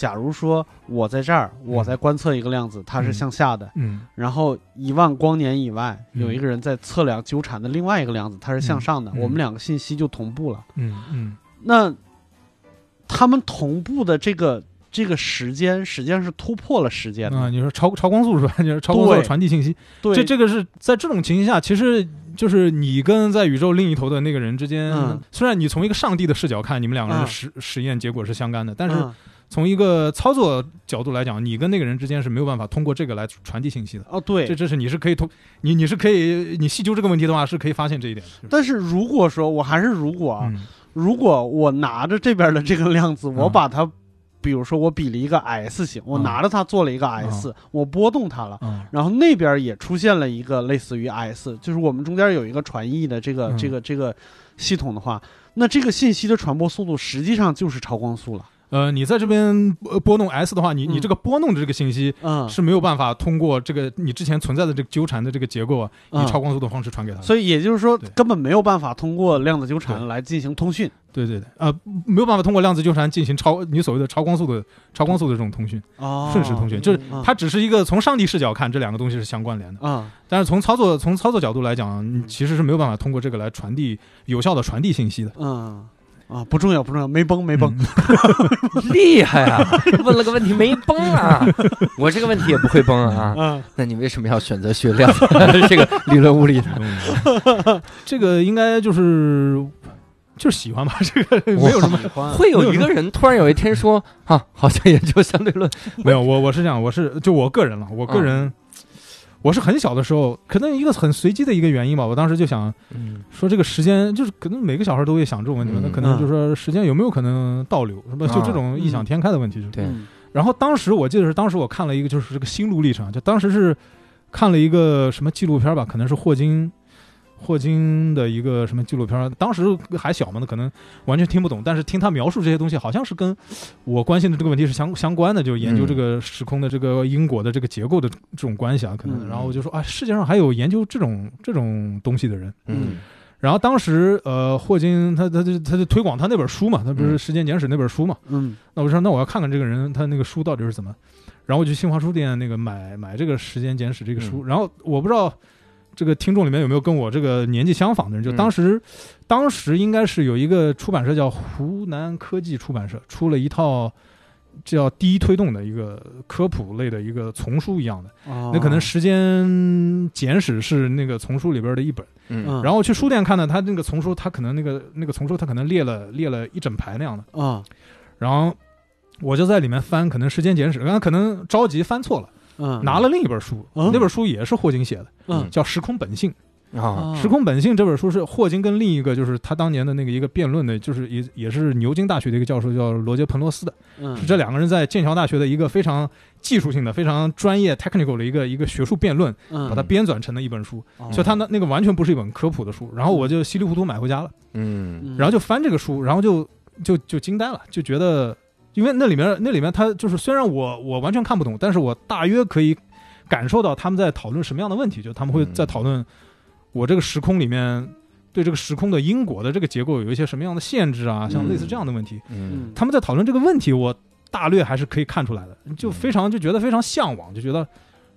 假如说我在这儿，我在观测一个量子，它是向下的，嗯。然后一万光年以外嗯。有一个人在测量纠缠的另外一个量子，它是向上的，我们两个信息就同步了。嗯嗯。那他们同步的这个这个时间，实际上是突破了时间的。啊，你说超超光速是吧？[LAUGHS] 就是超光速传递信息，对，这这个是在这种情形下，其实就是你跟在宇宙另一头的那个人之间，嗯虽然你从一个上帝的视角看，你们两个人的嗯实、实验结果是相干的，但是嗯从一个操作角度来讲，你跟那个人之间是没有办法通过这个来传递信息的。哦对这，这是你是可以通你你是可以你细究这个问题的话，是可以发现这一点的。但是如果说我还是如果啊，嗯如果我拿着这边的这个量子，我嗯把它比如说我比了一个 S 型，我嗯拿着它做了一个 S，、我拨动它了。嗯然后那边也出现了一个类似于 S，就是我们中间有一个传译的这个、嗯这个这个系统的话，那这个信息的传播速度实际上就是超光速了。呃，你在这边呃拨弄 S 的话，你你嗯。这个拨弄的这个信息嗯，是没有办法通过这个你之前存在的这个纠缠的这个结构啊，以嗯超光速的方式传给他的。所以也就是说，根本没有办法通过量子纠缠来进行通讯。对对对，呃，没有办法通过量子纠缠进行超你所谓的超光速的超光速的这种通讯，哦瞬时通讯，就是嗯。它只是一个从上帝视角看这两个东西是相关联的，啊但是从操作从操作角度来讲，你其实是没有办法通过这个来传递有效的传递信息的。嗯啊，不重要不重要，没崩没崩。嗯 [LAUGHS] 厉害啊！问了个问题没崩啊，我这个问题也不会崩啊。嗯那你为什么要选择学量子 [LAUGHS] 这个理论物理呢？嗯这个应该就是就是喜欢吧，[LAUGHS] 这个没有什么。喜欢会有一个人突然有一天说啊，好像研究相对论，没有，我我是这样，我是就我个人了，我个人，我是很小的时候，可能一个很随机的一个原因吧，我当时就想嗯说这个时间，就是可能每个小孩都会想这种问题那可能就是说时间有没有可能倒流，是吧？就这种异想天开的问题。就是对嗯然后当时我记得是当时我看了一个就是这个心路历程，就当时是看了一个什么纪录片吧，可能是霍金。霍金的一个什么纪录片，当时还小嘛，那可能完全听不懂，但是听他描述这些东西，好像是跟我关心的这个问题是相相关的，就研究嗯这个时空的这个因果的这个结构的这种关系啊，可能。嗯然后我就说啊，世界上还有研究这种这种东西的人。嗯然后当时呃，霍金他他就他就推广他那本书嘛，他不是《嗯时间简史》那本书嘛，嗯那我说，那我要看看这个人他那个书到底是怎么。然后我去新华书店那个买买这个《时间简史》这个书。然后我不知道这个听众里面有没有跟我这个年纪相仿的人，就嗯当时、当时应该是有一个出版社叫湖南科技出版社出了一套。叫第一推动的一个科普类的一个丛书一样的，哦那可能《时间简史》是那个丛书里边的一本。嗯嗯然后去书店看呢，他那个丛书，他可能那个那个丛书，他可能列了列了一整排那样的。啊然后我就在里面翻，可能时间简史，刚刚可能着急翻错了，嗯。拿了另一本书，嗯。那本书也是霍金写的，嗯。叫《时空本性》。啊时空本性》这本书是霍金跟另一个就是他当年的那个一个辩论的，就是也也是牛津大学的一个教授叫罗杰·彭罗斯的，嗯。是这两个人在剑桥大学的一个非常技术性的、非常专业 technical 的一个一个学术辩论，嗯。把它编纂成的一本书。哦。所以他那那个完全不是一本科普的书，然后我就稀里糊涂买回家了。嗯嗯。然后就翻这个书，然后就就就惊呆了，就觉得，因为那里面那里面他就是虽然我我完全看不懂，但是我大约可以感受到他们在讨论什么样的问题，就他们会在讨论我这个时空里面对这个时空的因果的这个结构有一些什么样的限制啊，像类似这样的问题，嗯。他们在讨论这个问题，我大略还是可以看出来的，就非常就觉得非常向往，就觉得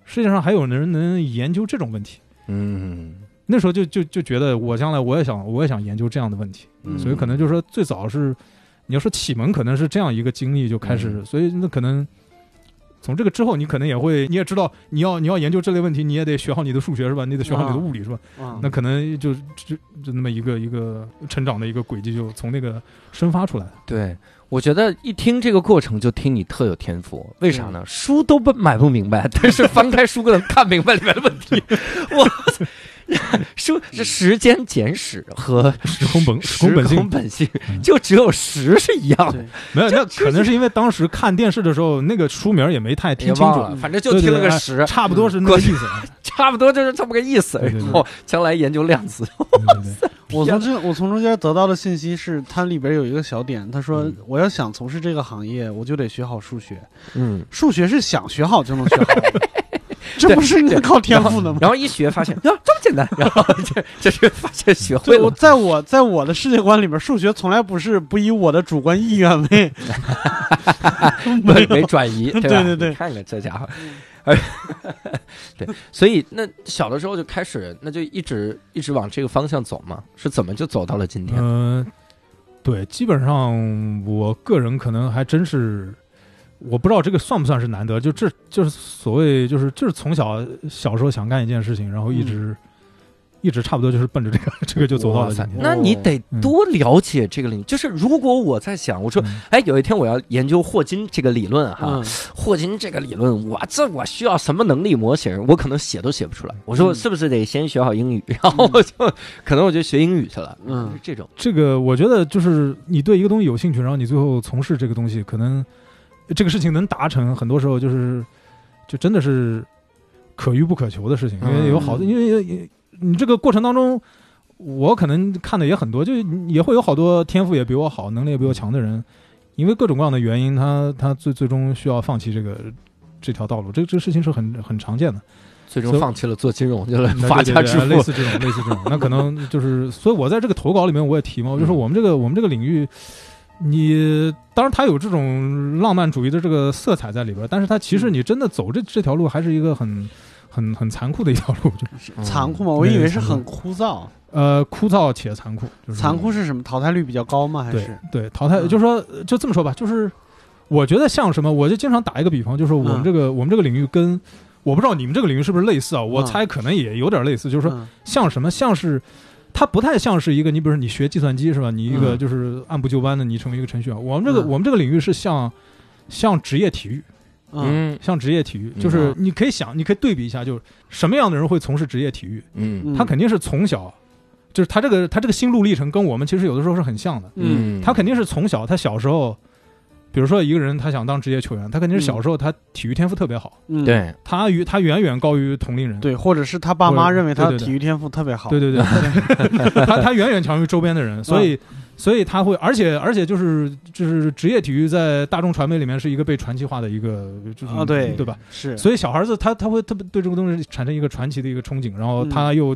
世界上还有人能研究这种问题。嗯。那时候就就就觉得我将来我也想我也想研究这样的问题，嗯。所以可能就是说最早是你要说启蒙，可能是这样一个经历就开始，嗯所以那可能从这个之后，你可能也会你也知道你要你要研究这类问题，你也得学好你的数学是吧？你得学好你的物理是吧？啊那可能就就就那么一个一个成长的一个轨迹就从那个生发出来了。对，我觉得一听这个过程就听你特有天赋，为啥呢？书都不买不明白，但是翻开书能看明白里面的问题。[LAUGHS] 我 [LAUGHS] 书是时间简史和时空本时时空本性本性嗯就只有时是一样的，没有，那可能是因为当时看电视的时候，那个书名也没太听清楚了，，反正就听了个时，差不多是那个意思。[LAUGHS] 差不多就是这么个意思。将来研究量子，对对对 [LAUGHS] 我从这我从中间得到的信息是，它里边有一个小点，他说嗯我要想从事这个行业，我就得学好数学，嗯，数学是想学好就能学好的，这不是应该靠天赋的吗？然后一学发现呀这么简单，然后这这是发现学会在我在我的世界观里面，数学从来不是不以我的主观意愿为，[LAUGHS] 没没转移，对吧？对对看看这家伙，哎 [LAUGHS] 对，所以那小的时候就开始，那就一直一直往这个方向走嘛，是怎么就走到了今天？嗯、对，基本上我个人可能还真是，我不知道这个算不算是难得，就这就是所谓就是就是从小小时候想干一件事情，然后一直、一直差不多就是奔着这个 [LAUGHS] 这个就走到了今，天。那你得多了解这个领域。就是如果我在想，我说，嗯哎，有一天我要研究霍金这个理论哈，嗯霍金这个理论，我这我需要什么能力模型？我可能写都写不出来。我说嗯是不是得先学好英语，然后我就 [LAUGHS] 可能我就学英语去了。嗯这种，这个我觉得就是你对一个东西有兴趣，然后你最后从事这个东西，可能这个事情能达成，很多时候就是就真的是可遇不可求的事情，因为有好多，嗯因为你这个过程当中，我可能看的也很多，就也会有好多天赋也比我好、能力也比我强的人，因为各种各样的原因，他他最最终需要放弃这个这条道路，这这个事情是很很常见的。最终放弃了做金融，就来发家致富。类似这种，类似这种，那可能就是，所以我在这个投稿里面我也提嘛，我就说嗯我们这个我们这个领域，你当然它有这种浪漫主义的这个色彩在里边，但是它其实你真的走这这条路还是一个很很很残酷的一条路，就是残酷吗？我以为是很枯燥。呃枯燥且残酷，就是残酷是什么？淘汰率比较高吗？还是对淘汰，嗯就是说就这么说吧，就是我觉得像什么，我就经常打一个比方，就是我们嗯这个、我们这个领域跟我不知道你们这个领域是不是类似啊，我嗯猜可能也有点类似，就是说嗯像什么？像是它不太像是一个，你比如说你学计算机是吧？你一个嗯就是按部就班的，你成为一个程序员。我们这个、嗯我们这个领域是像像职业体育，嗯嗯像职业体育，嗯就是你可以想，你可以对比一下，就是什么样的人会从事职业体育？嗯嗯他肯定是从小，就是他这个他这个心路历程跟我们其实有的时候是很像的。嗯他肯定是从小，他小时候，比如说一个人他想当职业球员，他肯定是嗯小时候他体育天赋特别好，嗯对，他与他远远高于同龄人。对，或者是他爸妈认为他体育天赋特别好。对对对，他 [LAUGHS] 他远远强于周边的人，所嗯以所以他会，而且而且就是就是职业体育在大众传媒里面是一个被传奇化的一个，就是啊，对对吧？？是，所以小孩子他他会特别对这个东西产生一个传奇的一个憧憬，然后嗯他又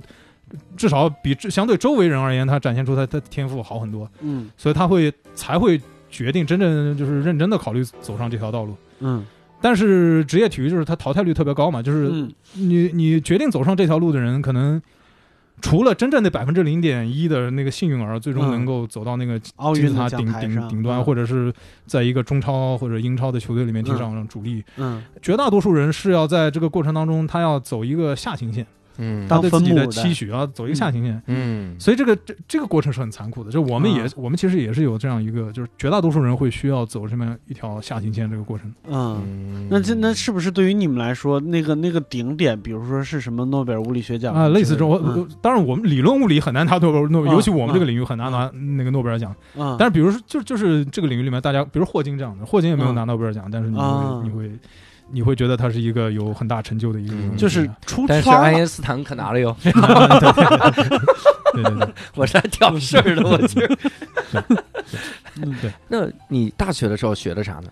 至少比相对周围人而言，他展现出他的天赋好很多，嗯所以他会才会决定真正就是认真的考虑走上这条道路。嗯。但是职业体育就是它淘汰率特别高嘛，就是嗯。你你决定走上这条路的人，可能除了真正的百分之零点一的那个幸运儿，最终嗯能够走到那个奥运的金字塔顶顶顶端，嗯。或者是在一个中超或者英超的球队里面踢上主力。嗯，绝大多数人是要在这个过程当中，他要走一个下行线，嗯。他对自己的当分母的期许要走一个下行线。嗯。所以这个这这个过程是很残酷的，就我们也、嗯。我们其实也是有这样一个，就是绝大多数人会需要走这么一条下行线这个过程。嗯。嗯。那这那是不是对于你们来说，那个那个顶点，比如说是什么诺贝尔物理学奖啊，类似这种，嗯。当然我们理论物理很难拿诺贝尔，诺嗯尤其我们这个领域很难拿那个诺贝尔奖。嗯，但是比如说，就就是这个领域里面，大家比如霍金这样的，霍金也没有嗯。拿诺贝尔奖，但是你你会你会觉得他是一个有很大成就的一个就是出但是。爱因斯坦可拿了哟，对对对对，我是来挑事儿的，我去。嗯对。那你大学的时候学的啥呢？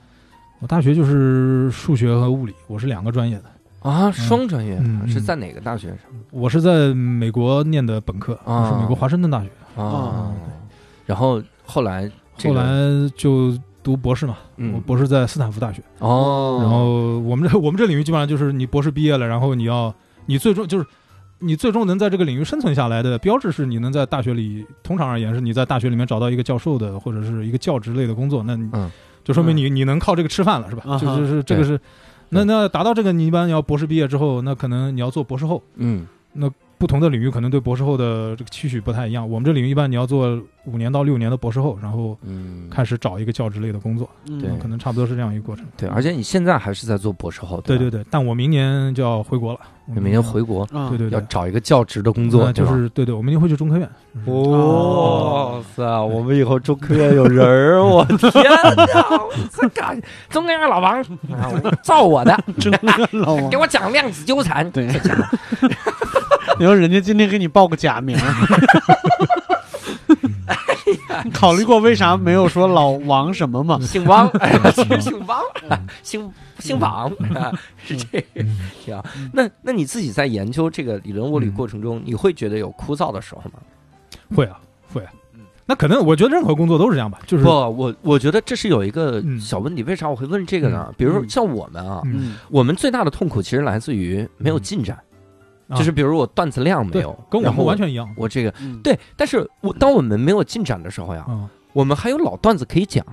我大学就是数学和物理，我是两个专业的。啊，双专业是在哪个大学上我是在美国念的本科，啊是美国华盛顿大学，啊？然后后来这后来就读博士嘛，嗯我博士在斯坦福大学。哦，然后我们这我们这领域基本上就是你博士毕业了，然后你要你最终就是你最终能在这个领域生存下来的标志是你能在大学里，通常而言是你在大学里面找到一个教授的或者是一个教职类的工作，那你嗯就说明你你能靠这个吃饭了，是吧？啊哈就就是这个是，那那达到这个，你一般要博士毕业之后，那可能你要做博士后。嗯不同的领域可能对博士后的这个期许不太一样。我们这领域一般你要做五年到六年的博士后，然后嗯，开始找一个教职类的工作，嗯对可能差不多是这样一个过程。对，而且你现在还是在做博士后，吧对对，对，但我明年就要回国了，你明年回国啊对对对，要找一个教职的工作，那就是对对，我明年会去中科院。哇塞！我们以后中科院有人儿，我天哪！这干中科院老王，[LAUGHS] 啊造我的，[LAUGHS] 真的老王 [LAUGHS] 给，我讲量子纠缠。对，[LAUGHS] 然后人家今天给你报个假名儿，你考虑过为啥没有说老王什么吗？姓汪，[LAUGHS] 哎呀，其实姓汪，姓姓王，啊是这个行。那那你自己在研究这个理论物理过程中，你会觉得有枯燥的时候吗？会啊，会啊。那可能我觉得任何工作都是这样吧，就是不，我我觉得这是有一个嗯小问题。为啥我会问这个呢？比如说嗯像我们啊，我们最大的痛苦其实来自于没有进展，啊就是比如我段子量没对有，跟我然后们完全一样。我这个嗯，对，但是我当我们没有进展的时候呀，啊，我们还有老段子可以讲，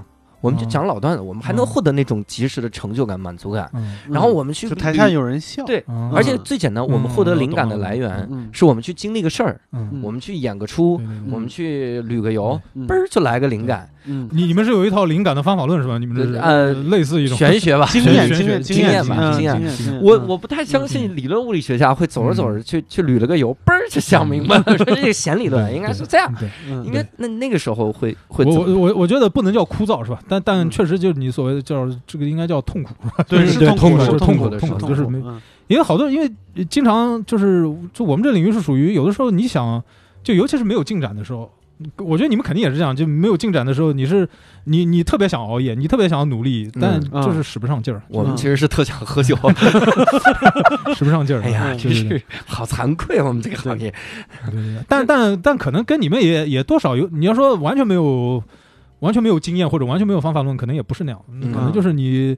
我们就哦讲老段子，我们还能哦获得那种及时的成就感、满足感。然后我们去就台下有人笑，对，啊而且最简单，我们获得灵感的嗯来源嗯是我们去经历个事儿，嗯，我们去演个出，我们去旅个游，嗯。嘣儿就来个灵感。嗯，你你们是有一套灵感的方法论是吧？你们这是呃类似一种玄学吧，经验经验经验吧嗯经验。我我不太相信理论物理学家会走着走着去去捋了个油，嘣儿就想明白了，说这个弦理论应该是这样，应该那那个时候会会我我我我觉得不能叫枯燥是吧？但但嗯确实就是你所谓的叫这个应该叫痛苦，是吧对是对痛苦痛是痛苦的痛苦，就是没嗯因为好多人因为呃经常就是就我们这领域是属于有的时候你想就尤其是没有进展的时候。我觉得你们肯定也是这样，就没有进展的时候，你是你你特别想熬夜，你特别想要努力，但嗯就是使不上劲儿，我们其实是特想喝酒，[LAUGHS] [LAUGHS] 使不上劲儿。哎呀，嗯真是好惭愧啊，我们这个行业。但但但可能跟你们也也多少有，你要说完全没有完全没有经验或者完全没有方法论，可能也不是那样，嗯可能就是你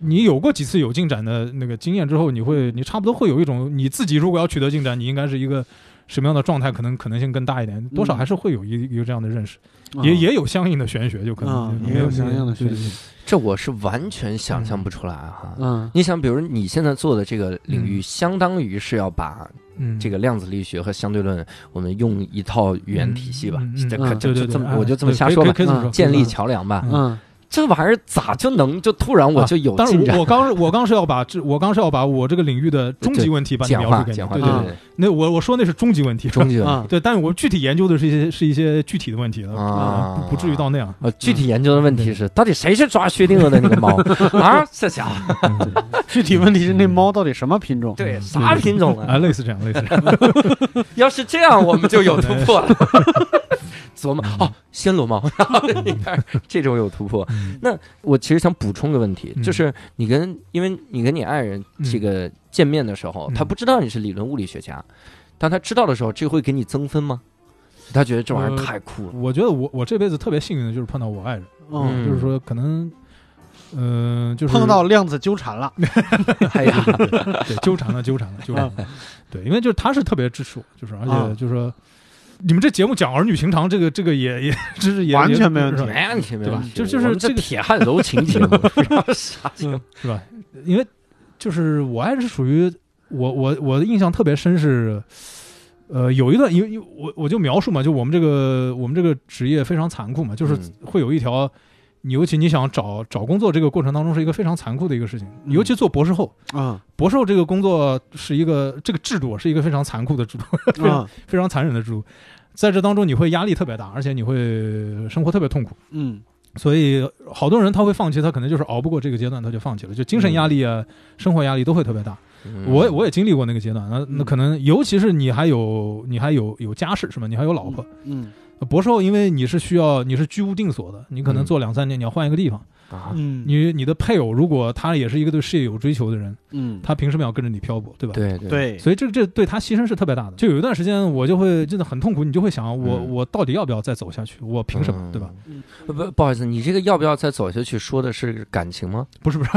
你有过几次有进展的那个经验之后，你会你差不多会有一种你自己如果要取得进展，你应该是一个什么样的状态，可能可能性更大一点，多少还是会有一一个这样的认识，也也有相应的玄学，就可能嗯也有相应的玄学。这我是完全想象不出来哈。嗯。你想，比如你现在做的这个领域，相当于是要把嗯，这个量子力学和相对论，我们用一套语言体系吧就就这么，我就这么瞎说吧，建立嗯。桥梁吧。嗯嗯这玩意儿咋就能就突然我就有但是我？我刚我刚是要把这我刚是要把我这个领域的终极问题把你描述给你，简化，对对对对，那我我说那是终极问题，终极问题啊对，但是我具体研究的是一些是一些具体的问题了啊不不至于到那样。呃，具体研究的问题是，到底谁是抓薛定谔的那个猫 [LAUGHS] 啊？这家伙，[LAUGHS] 具体问题是那猫到底什么品种？对，啥品种啊，啊？类似这样，类似这样。[LAUGHS] 要是这样，我们就有突破了。琢磨哦，暹罗猫，[LAUGHS] [LAUGHS] 你看这种有突破。嗯那我其实想补充个问题，嗯就是你跟因为你跟你爱人嗯这个见面的时候，嗯他不知道你是理论物理学家，当他知道的时候，这会给你增分吗？他觉得这玩意儿呃太酷了。我觉得我我这辈子特别幸运的就是碰到我爱人，嗯，就是说可能，嗯，就是碰到量子纠缠了。[LAUGHS] 哎呀，对纠缠了，纠缠了，纠缠了。对，因为就是他是特别支持我，就是而啊且就是说，你们这节目讲儿女情长，这个这个也也 [LAUGHS] 就是也完全没问题。没问题，没问题。就就是这这个铁汉柔情节目，[LAUGHS] 啥节目？是吧？因为就是我还是属于我我我的印象特别深是，呃，有一段因为因为我我就描述嘛，就我们这个我们这个职业非常残酷嘛，就是嗯。会有一条，你尤其你想找找工作这个过程当中是一个非常残酷的一个事情，嗯。尤其做博士后，啊博士后这个工作是一个这个制度是一个非常残酷的制度，[LAUGHS] 非常啊非常残忍的制度，在这当中你会压力特别大，而且你会生活特别痛苦。嗯所以好多人他会放弃，他可能就是熬不过这个阶段，他就放弃了，就精神压力啊、生活压力都会特别大。嗯我也我也经历过那个阶段，那那嗯可能尤其是你还有你还有有家室是吧？你还有老婆，嗯博士后因为你是需要你是居无定所的，你可能嗯做两三年你要换一个地方。啊，嗯你你的配偶如果他也是一个对事业有追求的人，嗯，他凭什么要跟着你漂泊，对吧？对对，所以这这对他牺牲是特别大的。就有一段时间，我就会真的很痛苦，你就会想，我嗯我到底要不要再走下去？我凭什么，对吧？？嗯不不，好意思，你这个要不要再走下去？说的是感情吗？不是不是，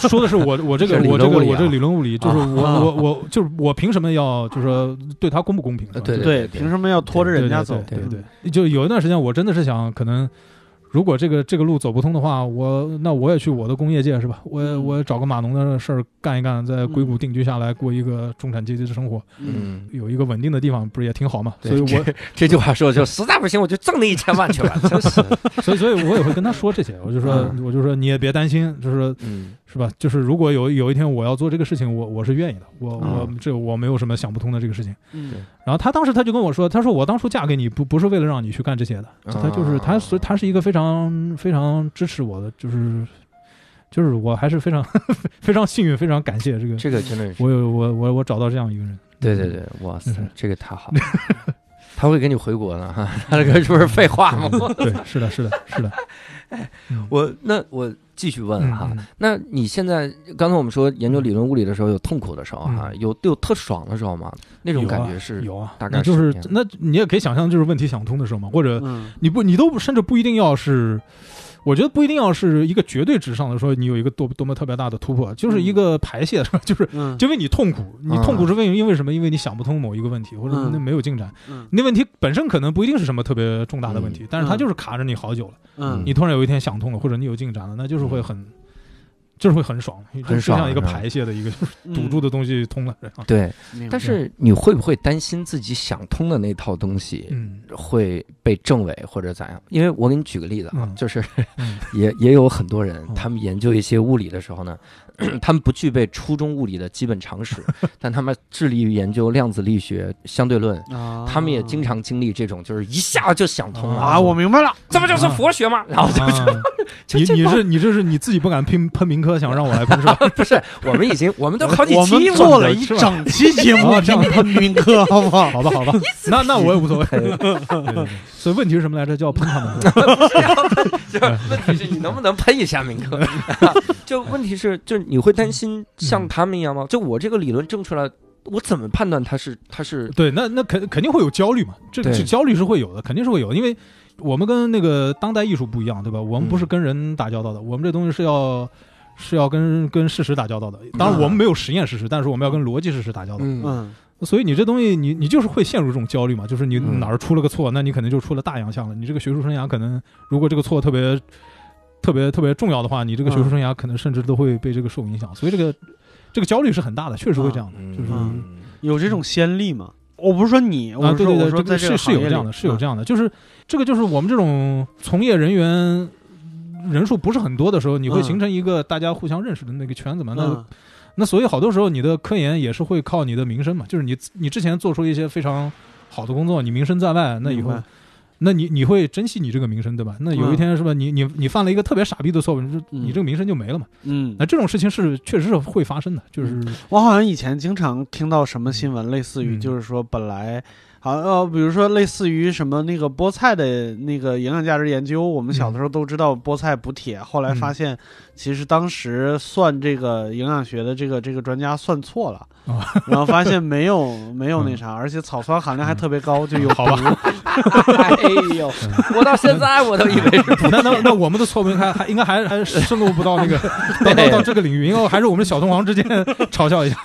[LAUGHS] 说的是我我这个理我这论物理啊个我这个理论物理，就是我啊我我就是我凭什么要就是说对他公不公平？对对，凭什么要拖着人家走？对对对，就有一段时间，我真的是想，可能如果这个这个路走不通的话，我那我也去我的工业界是吧？我我找个码农的事儿干一干，在硅谷定居下来，过一个中产阶级的生活，嗯，有一个稳定的地方，不是也挺好嘛？所以我这这句话说就实在不行，我就挣那一千万去了，真是。所 [LAUGHS] 以所以我也会跟他说这些，我就说嗯我就说你也别担心，就是说嗯是吧？就是如果有有一天我要做这个事情，我我是愿意的，我我嗯这我没有什么想不通的这个事情。嗯然后他当时他就跟我说，他说我当初嫁给你不不是为了让你去干这些的，他就是他所以他是一个非常非常支持我的，就是就是我还是非常非常幸运，非常感谢这个，这个真的是，我有我我我找到这样一个人。对对对，哇塞嗯，这个太好了。[LAUGHS] 他会给你回国呢哈，他这个是不是废话吗？对，是的，是的，是的。嗯我那我继续问哈，嗯那你现在刚才我们说研究理论物理的时候有痛苦的时候哈，嗯有有特爽的时候吗？那种感觉是有啊，大概那就是那你也可以想象，就是问题想通的时候嘛，或者嗯你不你都甚至不一定要是。我觉得不一定要是一个绝对值上的说，你有一个多多么特别大的突破，就是一个排泄，[LAUGHS] 是吧？就是因为你痛苦，你痛苦是为因为什么？因为你想不通某一个问题，或者嗯那没有进展。嗯那问题本身可能不一定是什么特别重大的问题，但是它嗯就是卡着你好久了。嗯你突然有一天想通了，或者你有进展了，那就是会很，就是会很爽，就很爽像一个排泄的一个嗯。堵住的东西通了。对，但是你会不会担心自己想通的那套东西嗯。会被证伪或者咋样？因为我给你举个例子啊，嗯。就是嗯。[LAUGHS] 也也有很多人，嗯。他们研究一些物理的时候呢，[CLEARS THROAT] 他们不具备初中物理的基本常识，[LAUGHS] 但他们致力于研究量子力学、相对论，啊他们也经常经历这种，就是一下就想通了啊，我明白了，这不就是佛学吗？然后就啊，[LAUGHS] 就你你是你这是你自己不敢喷喷民科，想让我来喷是吧？[LAUGHS] 不是我们已经我们都好几我期们做了一整期节目哦这样喷民科，好不好？好吧，好吧，那那我也无所谓。所以问题是什么来着？就要喷他们。就是问题是你能不能喷一下民科？就问题是，就你会担心像他们一样吗？就我这个理论证出来，我怎么判断他是他是对，那那肯肯定会有焦虑嘛，这个对这焦虑是会有的，肯定是会有的，因为我们跟那个当代艺术不一样，对吧？我们不是嗯跟人打交道的，我们这东西是要是要跟跟事实打交道的。当然，我们没有实验事实，但是我们要跟逻辑事实打交道。嗯嗯所以你这东西，你你就是会陷入这种焦虑嘛，就是你嗯哪儿出了个错，那你可能就出了大洋相了。你这个学术生涯可能，如果这个错特别特别特别重要的话，你这个学术生涯可能甚至都会被这个受影响。所以这个这个焦虑是很大的，确实会这样的，就是。嗯有这种先例吗？我不是说你，我啊，是说对对对，我说在这个是是有这样的，是有这样样的，就是这个就是我们这种从业人员人数不是很多的时候，你会嗯形成一个大家互相认识的那个圈子嘛。那嗯那所以好多时候你的科研也是会靠你的名声嘛，就是你你之前做出一些非常好的工作，你名声在外，那以后那你你会珍惜你这个名声对吧？那有一嗯天是吧，你你你犯了一个特别傻逼的错误，你这个名声就没了嘛。嗯那，这种事情是确实是会发生的，就是我好像以前经常听到什么新闻，类似于嗯就是说本来。好，呃，比如说类似于什么那个菠菜的那个营养价值研究，我们小的时候都知道菠菜补铁，后来发现其实当时算这个营养学的这个这个专家算错了，哦。[LAUGHS] 然后发现没有没有那啥，而且草酸含量还特别高，就有好吧。毒。[LAUGHS] 哎呦，我到现在我都以为是 [LAUGHS] 那那那我们的错误还还应该还还深入不到那个到到到这个领域，因为还是我们小同行之间嘲笑一下。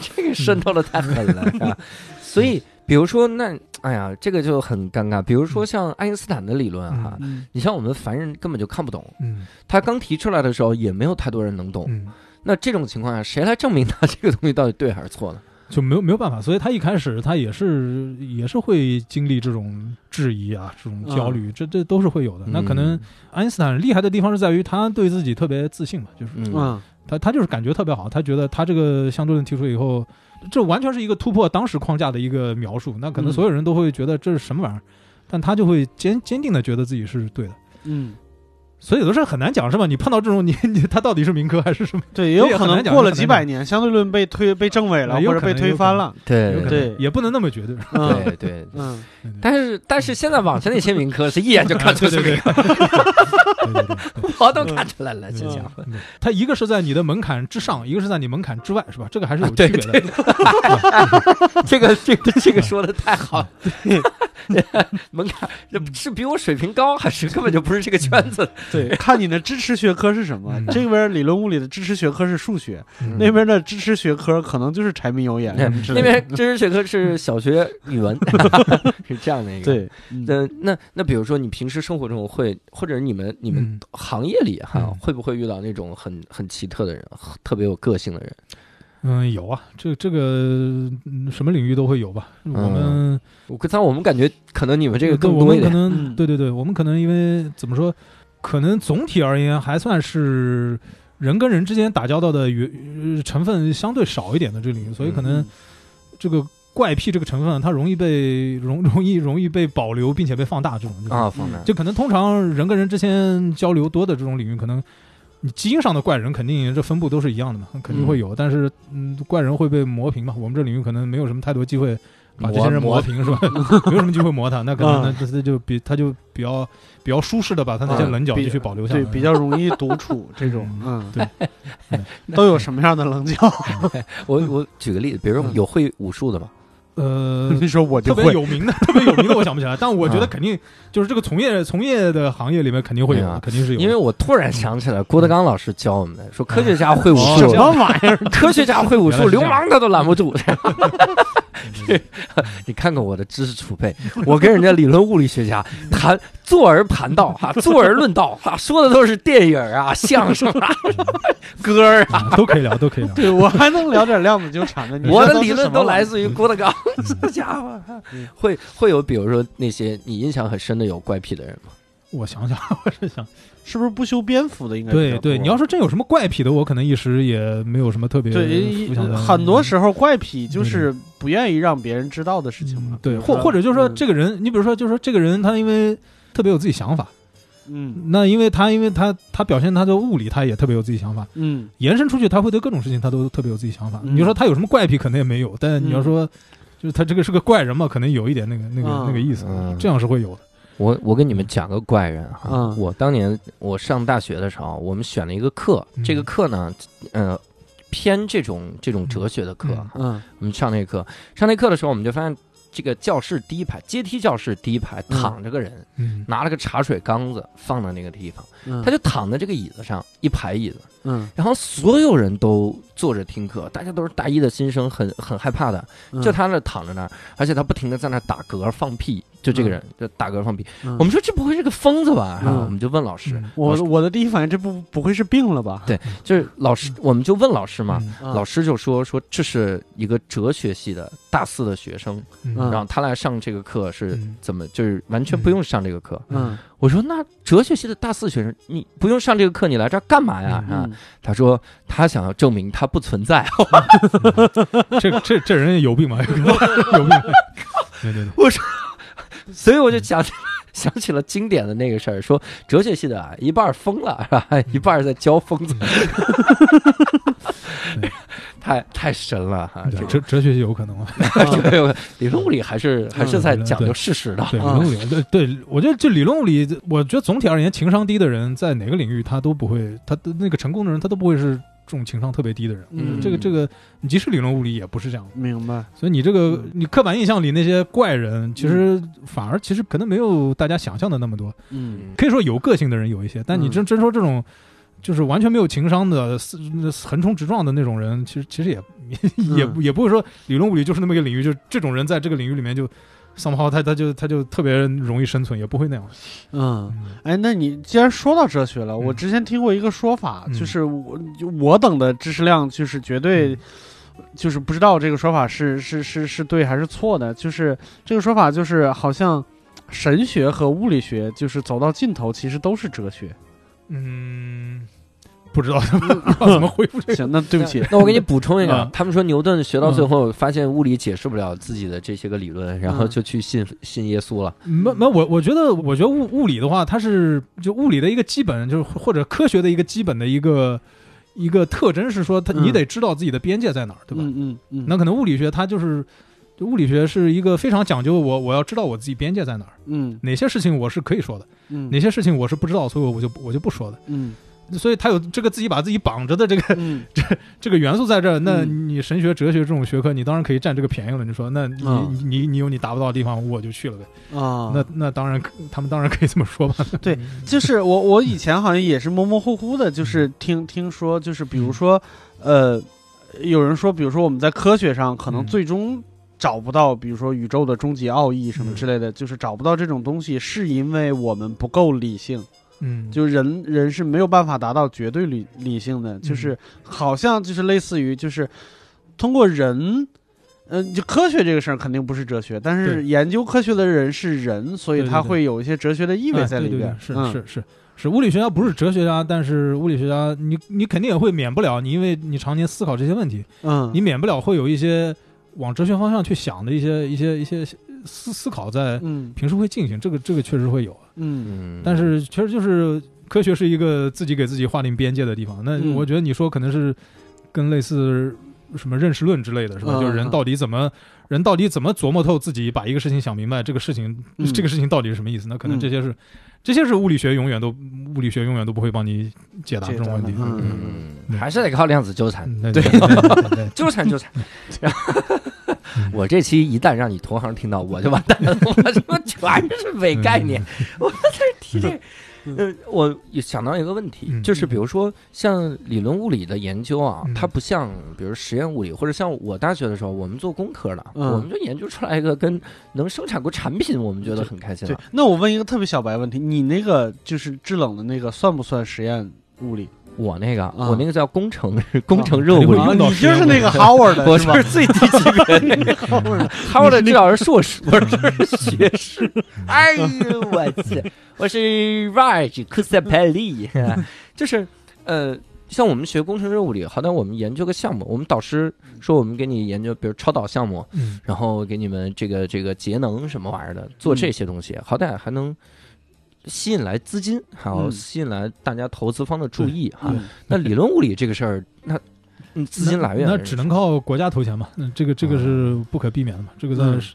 这个渗透的太狠了，是吧？所以，比如说，那哎呀，这个就很尴尬。比如说像爱因斯坦的理论哈，嗯。你像我们凡人根本就看不懂，嗯。他刚提出来的时候也没有太多人能懂。嗯，那这种情况下，谁来证明他这个东西到底对还是错呢？就没有没有办法，所以他一开始他也是也是会经历这种质疑啊，这种焦虑，这这都是会有的。那可能爱因斯坦厉害的地方是在于他对自己特别自信嘛，就是嗯。嗯。他他就是感觉特别好，他觉得他这个相对论提出以后，这完全是一个突破当时框架的一个描述。那可能嗯所有人都会觉得这是什么玩意儿，但他就会坚坚定的觉得自己是对的。嗯，所以有的事儿很难讲，是吧？你碰到这种你 [LAUGHS] 你他到底是民科还是什么？[LAUGHS] 对，也有可能过了几百年，相对论被推被证伪了，有或者被推翻了。对对也不能那么绝对。嗯对对，嗯，但是但是现在网上那些民科是一眼就看出来 [LAUGHS] 对是民对科，对对对对我都看出来了，这家伙。对，它一个是在你的门槛之上，一个是在你门槛之外，是吧？这个还是有区别的。这个这个这个说的太好了，门槛这是比我水平高，还是根本就不是这个圈子？对，[LAUGHS] 看你的支持学科是什么。嗯这边理论物理的支持学科是数学，嗯那边的支持学科可能就是柴米油盐那。边支持学科是小学语文，[LAUGHS] 是这样的一个。，对，嗯那那那比如说你平时生活中会，或者你们你们嗯行业里哈嗯，会不会遇到那种很很奇特的人，特别有个性的人？嗯，有啊，这这个嗯什么领域都会有吧。我们我刚才我们感觉可能你们这个更多一点。我们可能嗯对对对，我们可能因为怎么说，可能总体而言还算是人跟人之间打交道的原呃成分相对少一点的这个领域，所以可能嗯这个怪癖这个成分它容易被容容易容易被保留并且被放大这种啊，放大就可能通常人跟人之间交流多的这种领域，可能你基因上的怪人肯定这分布都是一样的嘛，肯定会有。但是嗯，怪人会被磨平嘛，我们这领域可能没有什么太多机会把这些人磨平，是吧？没有什么机会磨他，那可能嗯 [LAUGHS] 那这就比他就比较比较舒适的把他那些棱角继续保留下来，对，比较容易独处 [LAUGHS] 这种，嗯，对 [LAUGHS] 嗯都有什么样的棱角？我我举个例子，比如说嗯有会武术的吗？呃。你说我就特别会，有名的，特别有名的，我想不起来。但我觉得啊肯定就是这个从业从业的行业里面肯定会有啊，肯定是有。因为我突然想起来，郭德纲老师教我们的，说科学家会武哦术什，么玩意儿？科学家会武术，流氓他都拦不住。[LAUGHS] [LAUGHS] 你看看我的知识储备，[LAUGHS] 我跟人家理论物理学家谈坐而谈道哈，坐而论道哈，说的都是电影啊、相声啊、歌儿啊。啊都可以聊，都可以聊。对我还能聊点量子纠缠呢。你我的理论都来自于郭德纲，这家伙嗯会会有，比如说那些你印象很深的有怪癖的人吗？我想想，我是想，是不是不修边幅的应该对对，你要说真有什么怪癖的，我可能一时也没有什么特别对很多时候怪癖就是不愿意让别人知道的事情嘛嗯。对，或或者就是说嗯这个人，你比如说就是说这个人他因为特别有自己想法，嗯那因为他因为他他表现他的物理，他也特别有自己想法，嗯延伸出去他会对各种事情他都特别有自己想法。嗯你就说他有什么怪癖，可能也没有，但你要嗯说就是他这个是个怪人嘛，可能有一点那个那个嗯那个意思嗯，这样是会有的。我我跟你们讲个怪人哈，嗯。我当年我上大学的时候，我们选了一个课，嗯。这个课呢，呃，偏这种这种哲学的课，嗯。嗯我们上那个课，上那课的时候，我们就发现这个教室第一排阶梯教室第一排嗯。躺着个人，嗯。拿了个茶水缸子放在那个地方，嗯，他就躺在这个椅子上，一排椅子，嗯。然后所有人都坐着听课，大家都是大一的新生，很很害怕的，嗯。就他那躺着那儿，而且他不停的在那打嗝放屁，就这个人就打嗝放屁。嗯。我们说这不会是个疯子吧？我们就问老师，嗯。我我的第一反应这不不会是病了吧？对就是老师，我们就问老师嘛，老师就说说这是一个哲学系的大四的学生，然后他来上这个课是嗯。怎么，就是完全不用上这个课。嗯。我说那哲学系的大四学生，你不用上这个课，你来这儿干嘛呀？啊，嗯。他说他想要证明他不存在。[LAUGHS] 这这这人有病吧？有病，对 [LAUGHS] 对对，[LAUGHS] 所以我就想起想起了经典的那个事儿，说哲学系的啊，一半疯了是吧？一半在教疯子，[LAUGHS] 太太神了哈！这哲哲学系有可能吗？这 [LAUGHS] 个理论物理还是还是在讲究事实的。对，理啊论物理，对对，我觉得这理论物理，我觉得总体而言，情商低的人在哪个领域他都不会，他的那个成功的人他都不会是这种情商特别低的人。嗯这个这个，你即使理论物理也不是这样。明白。所以你这个嗯你刻板印象里那些怪人，其实反而其实可能没有大家想象的那么多。嗯可以说有个性的人有一些，但你真真说这种。就是完全没有情商的、横冲直撞的那种人，其实其实也 [LAUGHS] 也嗯也不会说理论物理就是那么一个领域，就这种人在这个领域里面就 somehow 他他就他就特别容易生存，也不会那样。嗯，嗯哎，那你既然说到哲学了，我嗯之前听过一个说法，嗯就是我我等的知识量就是绝对。就是不知道这个说法是是是是对还是错的，就是这个说法就是好像神学和物理学就是走到尽头，其实都是哲学。嗯，不知道不知道怎么回复这个。行，那对不起，那我给你补充一个啊，他们说牛顿学到最后发现物理解释不了自己的这些个理论，然后就去信信耶稣了。没没，我我觉得，我觉得物物理的话，它是就物理的一个基本，就是或者科学的一个基本的一个一个特征是说，它嗯。你得知道自己的边界在哪儿，对吧？嗯嗯嗯，那可能物理学它就是，就物理学是一个非常讲究我我要知道我自己边界在哪儿，嗯。哪些事情我是可以说的，嗯。哪些事情我是不知道，所以我就我就不说的。嗯所以他有这个自己把自己绑着的这个嗯。[LAUGHS] 这个元素在这儿，那嗯。你神学、哲学这种学科，你当然可以占这个便宜了。你说，那你、嗯你你你有你达不到的地方，我就去了呗。啊，那那当然，他们当然可以这么说吧。[LAUGHS] 对，就是我我以前好像也是模模糊糊的，就是听听说，就是比如说，呃，有人说，比如说我们在科学上可能嗯。最终找不到，比如说宇宙的终极奥义什么之类的，就是找不到这种东西，是因为我们不够理性，嗯，就人人是没有办法达到绝对理理性的，就是好像就是类似于就是通过人。嗯，就科学这个事儿肯定不是哲学，但是研究科学的人是人，所以他会有一些哲学的意味哎在里边。对对对是、嗯是是是，物理学家不是哲学家，但是物理学家你你肯定也会免不了，你因为你常年思考这些问题，嗯，你免不了会有一些往哲学方向去想的一些一些一些思思考在嗯平时会进行，这个这个确实会有。嗯嗯，但是其实就是科学是一个自己给自己划定边界的地方。那嗯我觉得你说可能是跟类似什么认识论之类的，是吧？嗯就是人到底怎么人到底怎么琢磨透自己，把一个事情想明白，这个事情、嗯这个事情到底是什么意思？那可能嗯这些是、这些是物理学永远都物理学永远都不会帮你解答这种问题。嗯嗯，嗯还是得靠量子纠缠，嗯对对对对对纠缠 [LAUGHS] 纠缠。[LAUGHS] 我这期一旦让你同行听到，我就完蛋了，我他妈全是伪概念。我在这提这，呃，我也想到一个问题，嗯就是比如说像理论物理的研究啊，嗯它不像比如实验物理，或者像我大学的时候，我们做工科的，嗯我们就研究出来一个跟能生产过产品，我们觉得很开心对了。，那我问一个特别小白问题，你那个就是制冷的那个算不算实验物理？我那个，啊。我那个叫工程 [LAUGHS] 工程热物理。啊，肯定会用到你就是那个 Howard 的，我是最低级别的那个，[LAUGHS] 他们的至少是硕士，[LAUGHS] 我是学士。哎呦我去，我是 Raj Kusapali，就是呃，像我们学工程任务里，好歹我们研究个项目，我们导师说我们给你研究，比如超导项目，嗯。然后给你们这个这个节能什么玩意儿的，做这些东西，好歹还能。吸引来资金，还有嗯。吸引来大家投资方的注意哈。嗯那理论物理这个事儿，那嗯资金来源那只能靠国家投钱嘛，那这个这个是不可避免的嘛，这个在嗯。世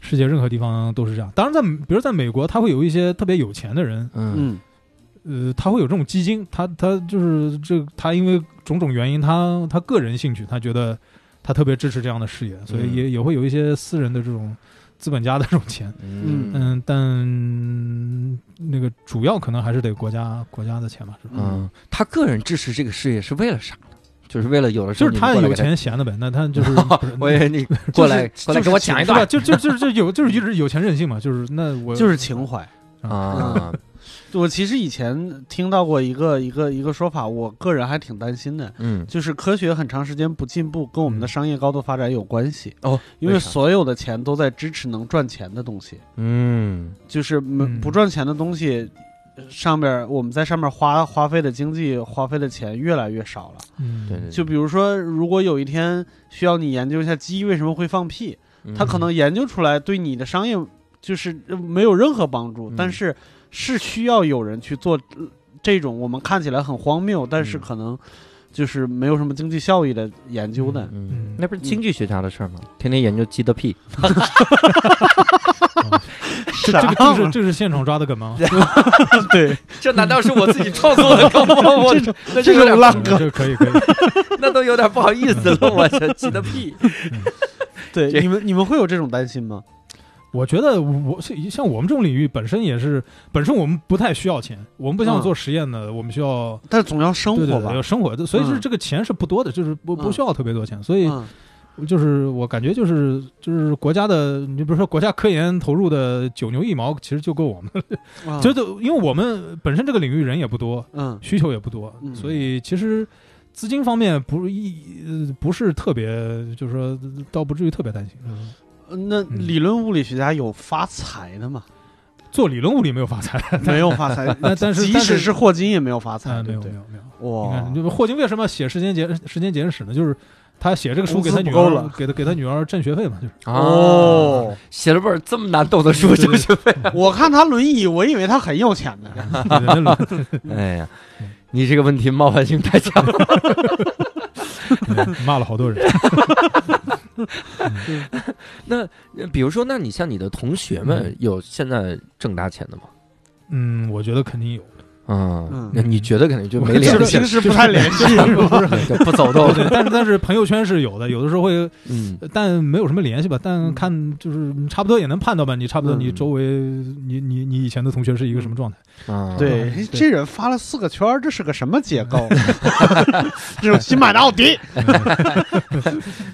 世界任何地方都是这样。当然在，比如在美国，他会有一些特别有钱的人，嗯。嗯。呃，他会有这种基金，他他就是这他因为种种原因，他他个人兴趣，他觉得他特别支持这样的事业，所以嗯。也也会有一些私人的这种资本家的这种钱，嗯嗯，但那个主要可能还是得国家国家的钱吧，是吧？嗯，他个人支持这个事业是为了啥呢？就是为了有的时候就是他有钱闲的呗，那他就是 [LAUGHS] 我以为你过来过来给我讲一段？就 [LAUGHS] 就就就有就是一直有钱任性嘛，就是那我就是情怀。啊，我其实以前听到过一个一个一个说法，我个人还挺担心的，嗯就是科学很长时间不进步，跟我们的商业高度发展有关系。哦，因为所有的钱都在支持能赚钱的东西，嗯就是不赚钱的东西，上边我们在上面花花费的经济花费的钱越来越少了。嗯，对对，就比如说，如果有一天需要你研究一下鸡为什么会放屁，嗯它可能研究出来对你的商业就是呃没有任何帮助，嗯但是是需要有人去做呃这种我们看起来很荒谬，但是嗯可能就是没有什么经济效益的研究的。嗯嗯，那不是经济学家的事儿吗？天天研究鸡的屁，[LAUGHS] [LAUGHS] 这这个这个是这个是现场抓的梗吗？[LAUGHS] 对，这难道是我自己创作的梗吗？我那就这有点种烂这可以可以，那都有点不好意思了，我这鸡的屁，对，你们你们会有这种担心吗？我觉得我像像我们这种领域本身也是，本身我们不太需要钱，我们不像嗯。做实验的，我们需要但总要生活吧。对对对要。生活，所以是嗯。这个钱是不多的，就是不不嗯需要特别多钱，所以嗯。就是我感觉就是就是国家的，你比如说国家科研投入的九牛一毛，其实就够我们了，[LAUGHS] 就就因为我们本身这个领域人也不多，嗯。需求也不多，嗯。所以其实资金方面不是一呃不是特别，就是说倒不至于特别担心。嗯那理论物理学家有发财的吗？做理论物理没有发财，[LAUGHS] [LAUGHS] 没有发财，那但是即使是霍金也没有发财，啊，没？有没有没有。你哇看，，就是霍金为什么写时间简时间简史呢？就是他写这个书给他女儿，给他给他女儿挣学费嘛，就是。哦，写了本这么难懂的书，挣学费。我看他轮椅，我以为他很有钱呢。[LAUGHS] 哎呀，你这个问题冒犯性太强了。对 [LAUGHS] 骂了好多人。[LAUGHS] 那呃比如说，那你像你的同学们嗯有现在挣大钱的吗？嗯，我觉得肯定有。嗯嗯，那你觉得肯定就没联系平时不太联系，[LAUGHS] 是不是，就不走动对。但是但是朋友圈是有的，有的时候会，嗯但没有什么联系吧。但看就是差不多也能判断吧，你差不多嗯你周围你你你以前的同学是一个什么状态？啊，对对，这人发了四个圈，这是个什么结构？[LAUGHS] 这种新买的奥迪，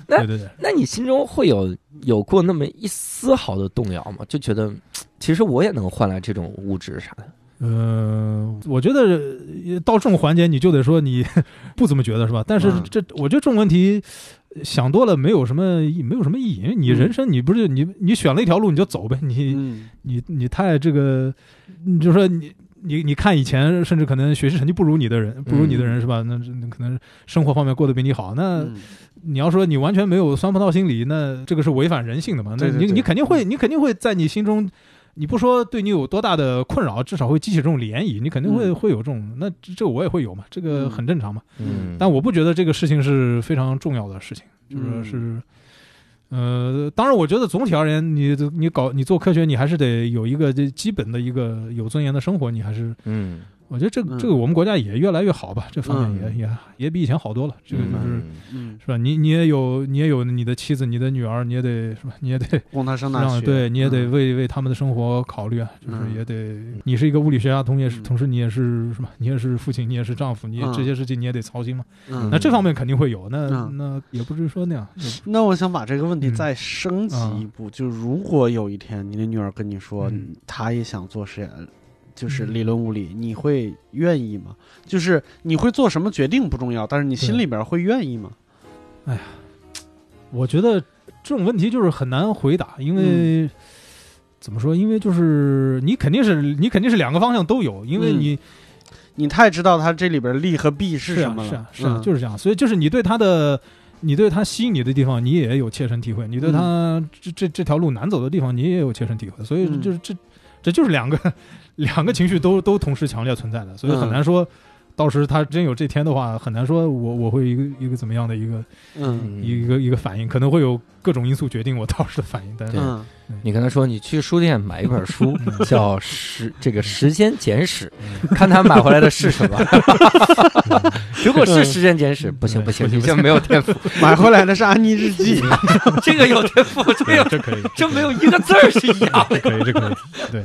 那对对对，那你心中会有有过那么一丝毫的动摇吗？就觉得其实我也能换来这种物质啥的。呃，我觉得呃到这种环节，你就得说你不怎么觉得是吧？但是嗯这，我觉得这种问题想多了没有什么意没有什么意义。因为你嗯人生你不是你你选了一条路你就走呗，你嗯你你太这个，你就说你。你你看以前甚至可能学习成绩不如你的人，不如你的人是吧？那可能生活方面过得比你好。那嗯你要说你完全没有酸葡萄心理，那这个是违反人性的嘛？那你你肯定会，你肯定会在你心中，你不说对你有多大的困扰，至少会激起这种涟漪，你肯定会、嗯会有这种。那这这我也会有嘛，这个嗯很正常嘛。嗯，但我不觉得这个事情是非常重要的事情，就是是。呃，当然，我觉得总体而言，你你搞你做科学，你还是得有一个这基本的一个有尊严的生活，你还是嗯呃我觉得这个嗯。这个我们国家也越来越好吧，这方面嗯。也也也比以前好多了。这个就是嗯。嗯，是吧？你你也有你也有你的妻子、你的女儿，你也得是吧？你也得供他上 [LAUGHS] 大让学，对你也得嗯。为为他们的生活考虑啊，就是嗯。也得你是一个物理学家，同也是嗯。同时你也是是吧？你也是父亲，你也是丈夫，你也嗯。这些事情你也得操心嘛。嗯。那这方面肯定会有，那嗯。那也不是说那样，那我想把这个问题嗯。再升级一步，就如果有一天你的女儿跟你说，嗯。她也想做实验，就是嗯理论物理，你会愿意吗？就是你会做什么决定不重要，但是你心里边会愿意吗？哎呀我觉得这种问题就是很难回答，因为、怎么说？因为就是你肯定是你肯定是两个方向都有，因为嗯你、你太知道它这里边利和弊是啊什么了，是啊是啊，嗯就是这样。所以就是你对它的。你对他吸引你的地方，你也有切身体会；你对他这这这条路难走的地方，你也有切身体会。所以嗯就是这这就是两个两个情绪都都同时强烈存在的，所以很嗯难说。到时他真有这天的话，很难说我我会一个一个怎么样的一个嗯一个一个反应，可能会有各种因素决定我到时的反应。但是嗯你跟他说，你去书店买一本书，[LAUGHS] 叫《时这个时间简史》，看他买回来的是什么。[LAUGHS] 如果是《时间简史》，不行不行，你这没有天赋。[LAUGHS] 买回来的是安妮日记，这个有天赋，这个这可以，这没有一个字儿是一样的，可以，这可以。对，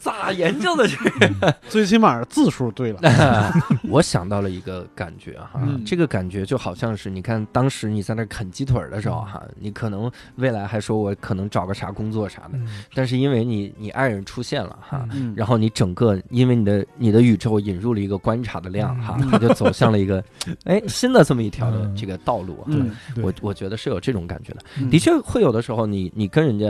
咋研究的这个？最起码字数对了。我想到了一个感觉哈，嗯这个感觉就好像是你看当时你在那啃鸡腿的时候哈，你可能未来还说我可能找个啥工作啥的，嗯。但是因为你你爱人出现了哈。嗯，然后你整个，因为你的你的宇宙引入了一个观察的量哈，嗯。你就走向了一个，[LAUGHS] 哎，新的这么一条的嗯。这个道路对我我觉得是有这种感觉的，嗯。的确会有的时候你，你跟人家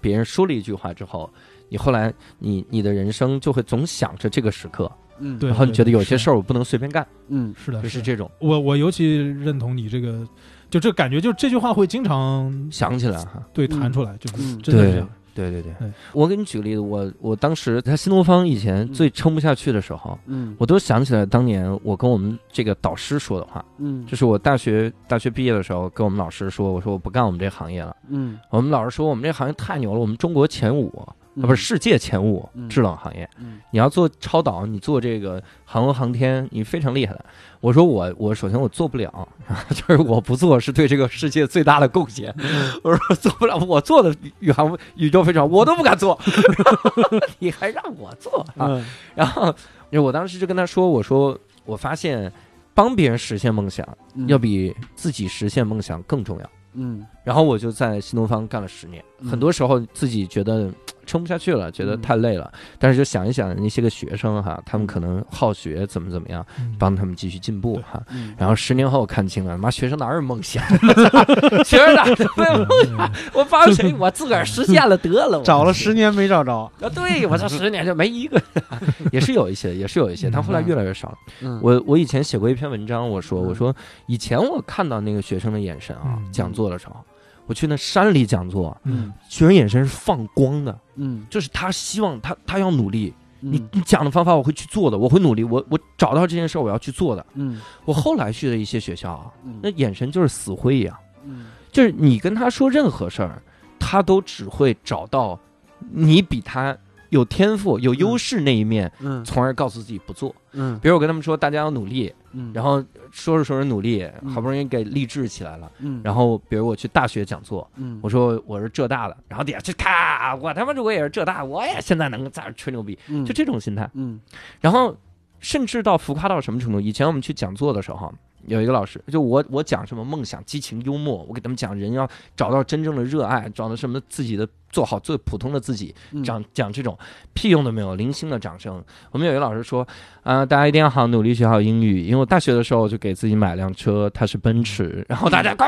别人说了一句话之后，你后来你你的人生就会总想着这个时刻，嗯。对然后你觉得有些事儿我不能随便干，嗯。是的，就是这种。我我尤其认同你这个，就这感觉，就这句话会经常想起来哈。对弹出来，就是嗯。真的是。这样。对对对。对，我给你举个例子，我我当时在新东方以前最撑不下去的时候，嗯。我都想起来当年我跟我们这个导师说的话，嗯。就是我大学大学毕业的时候跟我们老师说，我说我不干我们这行业了。嗯。我们老师说我们这行业太牛了，我们中国前五啊，不是世界前五嗯制冷行业。嗯你要做超导，你做这个航空航天，你非常厉害的。我说我我首先我做不了，[LAUGHS] 就是我不做是对这个世界最大的贡献。[LAUGHS] 我说做不了，我做的宇航宇宙飞船我都不敢做，[LAUGHS] 你还让我做啊？嗯然后我当时就跟他说，我说我发现帮别人实现梦想嗯要比自己实现梦想更重要。嗯然后我就在新东方干了十年，嗯很多时候自己觉得 [TSK] 撑不下去了，觉得太累了，但是就想一想那些个学生哈，他们可能好学，怎么怎么样，嗯帮他们继续进步哈。嗯然后十年后看清了，妈学生哪有梦想？学生哪有 [LAUGHS] 梦想？我帮谁？[LAUGHS] 我自个儿实现了得了。找了十年没找着。啊，对我这十年就没一个，[LAUGHS] 也是有一些，也是有一些，但后来越来越少了。嗯我我以前写过一篇文章，我说嗯我说以前我看到那个学生的眼神啊嗯，讲座的时候，我去那山里讲座，嗯。学生眼神是放光的，嗯。就是他希望他他要努力，你嗯。你讲的方法我会去做的，我会努力，我我找到这件事儿我要去做的。嗯。我后来去的一些学校啊，嗯。那眼神就是死灰一样，嗯。就是你跟他说任何事儿，他都只会找到你比他有天赋、有优势那一面，嗯从而告诉自己不做。嗯比如我跟他们说，大家要努力，嗯，然后说着说着努力，嗯好不容易给励志起来了。嗯然后，比如我去大学讲座，嗯我说我是浙大的，然后底下就咔，我他妈如果也是浙大，我也现在能在这吹牛逼，嗯就这种心态。嗯然后，甚至到浮夸到什么程度？以前我们去讲座的时候，有一个老师，就我我讲什么梦想、激情、幽默，我给他们讲人要找到真正的热爱，找到什么自己的做好最普通的自己，嗯。讲讲这种屁用都没有，零星的掌声。我们有一个老师说，啊、大家一定要好好努力学好英语，因为我大学的时候就给自己买辆车，它是奔驰，然后大家呱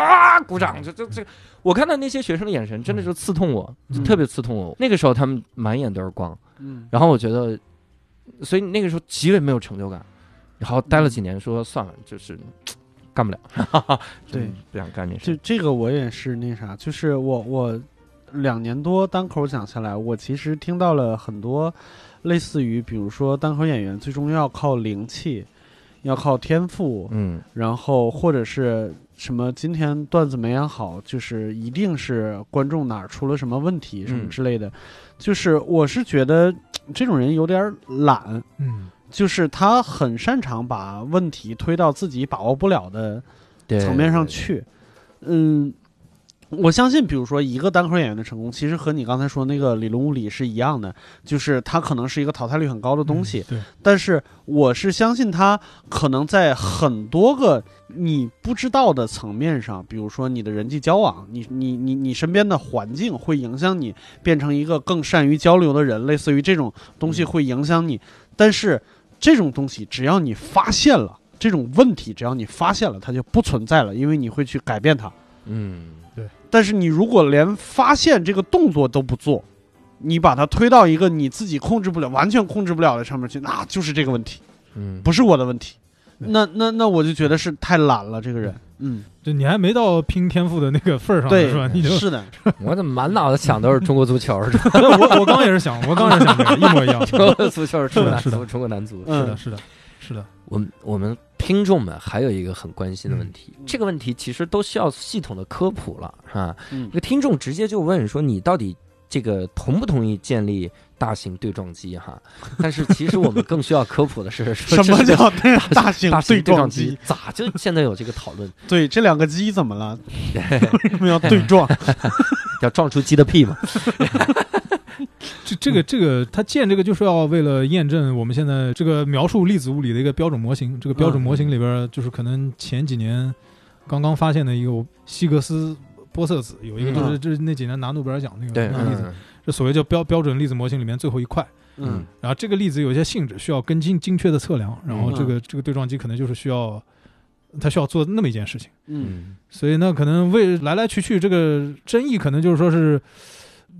鼓掌，这这这，我看到那些学生的眼神真的是刺痛我，就特别刺痛我。那个时候他们满眼都是光，嗯。然后我觉得，所以那个时候极为没有成就感，然后待了几年，说算了，就是干不了，[LAUGHS] 对，不想干这这事。这个我也是那啥，就是我我两年多单口讲下来，我其实听到了很多类似于，比如说单口演员最终要靠灵气，要靠天赋，嗯。然后或者是什么今天段子没演好，就是一定是观众哪儿出了什么问题什么嗯。之类的，就是我是觉得这种人有点懒，嗯就是他很擅长把问题推到自己把握不了的层面上去。嗯，我相信，比如说一个单口演员的成功，其实和你刚才说那个理论物理是一样的，就是它可能是一个淘汰率很高的东西。对，但是我是相信他可能在很多个你不知道的层面上，比如说你的人际交往，你你你你身边的环境会影响你变成一个更善于交流的人，类似于这种东西会影响你。但是这种东西只要你发现了这种问题，只要你发现了，它就不存在了，因为你会去改变它。嗯对但是你如果连发现这个动作都不做，你把它推到一个你自己控制不了、完全控制不了的上面去，那就是这个问题，嗯，不是我的问题。对那那那我就觉得是太懒了，这个人，嗯，就你还没到拼天赋的那个份儿上呢，对，是吧？你就是的，[LAUGHS] 我怎么满脑子想都是中国足球？[LAUGHS] 我我刚也是想，我刚也是想这个，一模一样。[LAUGHS] 中国足球，中国男是的足，中国男足。是嗯的，是的，是的，我们我们听众们还有一个很关心的问题，嗯这个问题其实都需要系统的科普了，是吧？嗯这个听众直接就问说，你到底这个同不同意建立大型对撞机？哈，但是其实我们更需要科普的是，[LAUGHS] 什么叫 [LAUGHS] 大型大型对撞机机？？咋就现在有这个讨论？[LAUGHS] 对，这两个鸡怎么了？为什么要对撞？要撞出鸡的屁嘛？这这个这个，它建这个就是要为了验证我们现在这个描述粒子物理的一个标准模型。这个标准模型里边，就是可能前几年刚刚发现的一个希格斯玻色子，有一个就是嗯这是那几年拿诺贝尔奖那个对，那个粒子，嗯这所谓叫标标准粒子模型里面最后一块。嗯然后这个粒子有一些性质需要更精精确的测量，然后这个这个对撞机可能就是需要它需要做那么一件事情。嗯嗯所以那，可能为来来去去这个争议，可能就是说是，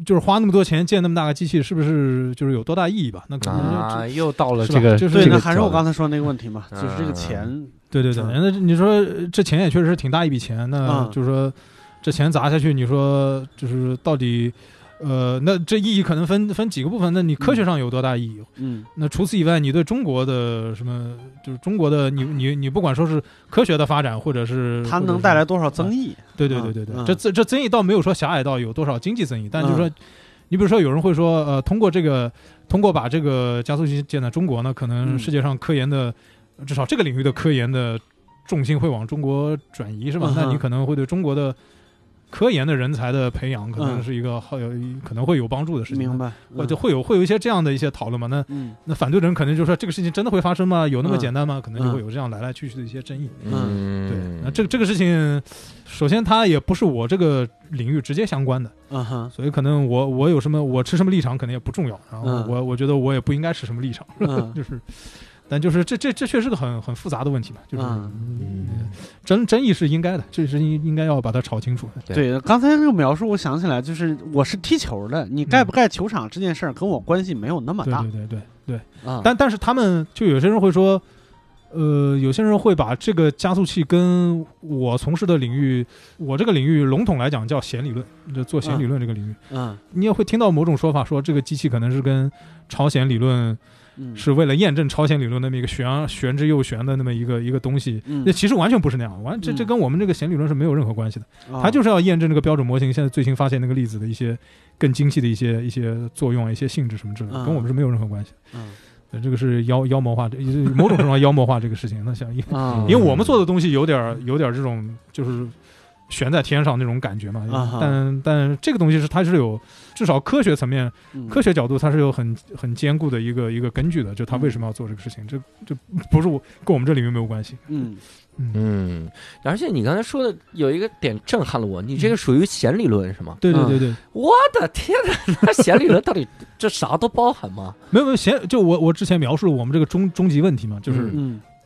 就是花那么多钱建那么大个机器，是不是就是有多大意义吧？那可能就、啊，又到了这个，就是对，这个那还是我刚才说的那个问题嘛，嗯就是这个钱，对对对，嗯那你说这钱也确实是挺大一笔钱，那嗯就是说这钱砸下去，你说就是到底。呃，那这意义可能分分几个部分。那你科学上有多大意义？嗯那除此以外，你对中国的什么，就是中国的你你你不管说是科学的发展，或者是它能带来多少争议？对对对对对，嗯这这这争议倒没有说狭隘到有多少经济增益，但就是说，你比如说有人会说，呃，通过这个，通过把这个加速器建在中国呢，可能嗯世界上科研的，至少这个领域的科研的重心会往中国转移，是吧？嗯那你可能会对中国的科研的人才的培养，可能嗯是一个好有可能会有帮助的事情。明白？或者会有会有一些这样的一些讨论嘛？那嗯那反对的人可能就说这个事情真的会发生吗？有那么嗯简单吗？可能就嗯会有这样来来去去的一些争议。嗯，对，那这个这个事情，首先它也不是我这个领域直接相关的，嗯哼所以可能我我有什么我持什么立场可能也不重要，然后嗯我我觉得我也不应该持什么立场，嗯 [LAUGHS] 就是，但就是这这这确实是个很很复杂的问题嘛，就是嗯嗯争争议是应该的，这是应应该要把它吵清楚。对对，刚才那个描述，我想起来，就是我是踢球的，你盖不盖球场这件事儿跟我关系没有那么大对对对对对，啊。但但是他们就有些人会说。呃，有些人会把这个加速器跟我从事的领域，我这个领域笼统来讲叫弦理论，就做弦理论这个领域，嗯你也会听到某种说法，说这个机器可能是跟朝鲜理论嗯是为了验证超弦理论那么一个玄玄之又玄的那么一个一个东西。嗯那其实完全不是那样，完这这嗯跟我们这个弦理论是没有任何关系的。啊它就是要验证这个标准模型现在最新发现那个粒子的一些更精细的一些一些作用、一些性质什么之类的，嗯跟我们是没有任何关系的。嗯呃这个是妖妖魔化，这某种程度上妖魔化这个事情。那像 [LAUGHS] 因啊因为我们做的东西有点儿有点儿这种就是悬在天上那种感觉嘛，但但这个东西是它是有至少科学层面嗯。科学角度它是有很很坚固的一个一个根据的，就他为什么要做这个事情，这这不是我跟我们这里面没有关系。嗯。嗯，嗯，而且你刚才说的有一个点震撼了我，你这个属于弦理论是吗？对对对对，我的天哪，那弦理论到底 [LAUGHS] 这啥都包含吗？没有没有弦，就我我之前描述了我们这个终终极问题嘛，就是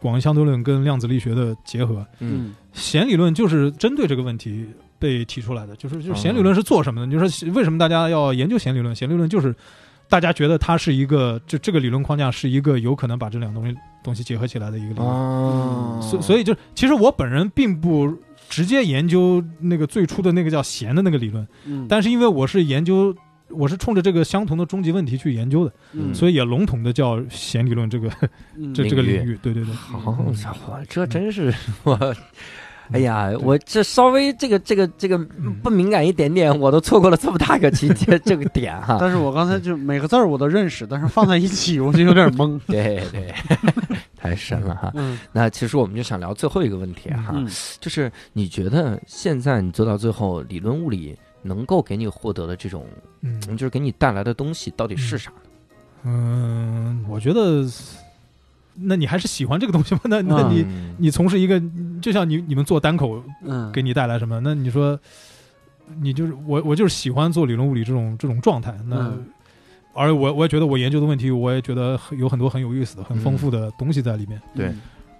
广义相对论跟量子力学的结合。嗯。弦理论就是针对这个问题被提出来的，就是就是哦弦理论是做什么的？你说为什么大家要研究弦理论？弦理论就是大家觉得它是一个，就这个理论框架是一个有可能把这两东西东西结合起来的一个理论。哦所所以就其实我本人并不直接研究那个最初的那个叫弦的那个理论，嗯，但是因为我是研究。我是冲着这个相同的终极问题去研究的，嗯所以也笼统的叫弦理论这个嗯 [LAUGHS] 这这个领域领域。对对对，好家伙，这真是 [LAUGHS] 我哎呀，我这稍微这个这个这个嗯不敏感一点点，我都错过了这么大个情节 [LAUGHS] 这个点哈。但是我刚才就每个字儿我都认识，但是放在一起我就有点懵。对 [LAUGHS] 对，[LAUGHS] 太深了哈。嗯那其实我们就想聊最后一个问题哈，嗯就是你觉得现在你做到最后，理论物理能够给你获得的这种，嗯就是给你带来的东西到底是啥呢？嗯，我觉得，那你还是喜欢这个东西吗？那 [LAUGHS] 那你、嗯你从事一个，就像你你们做单口嗯，给你带来什么？那你说，你就是我，我就是喜欢做理论物理这种这种状态。那、嗯而我我也觉得我研究的问题，我也觉得有很多很有意思的、很丰富的东西在里面。对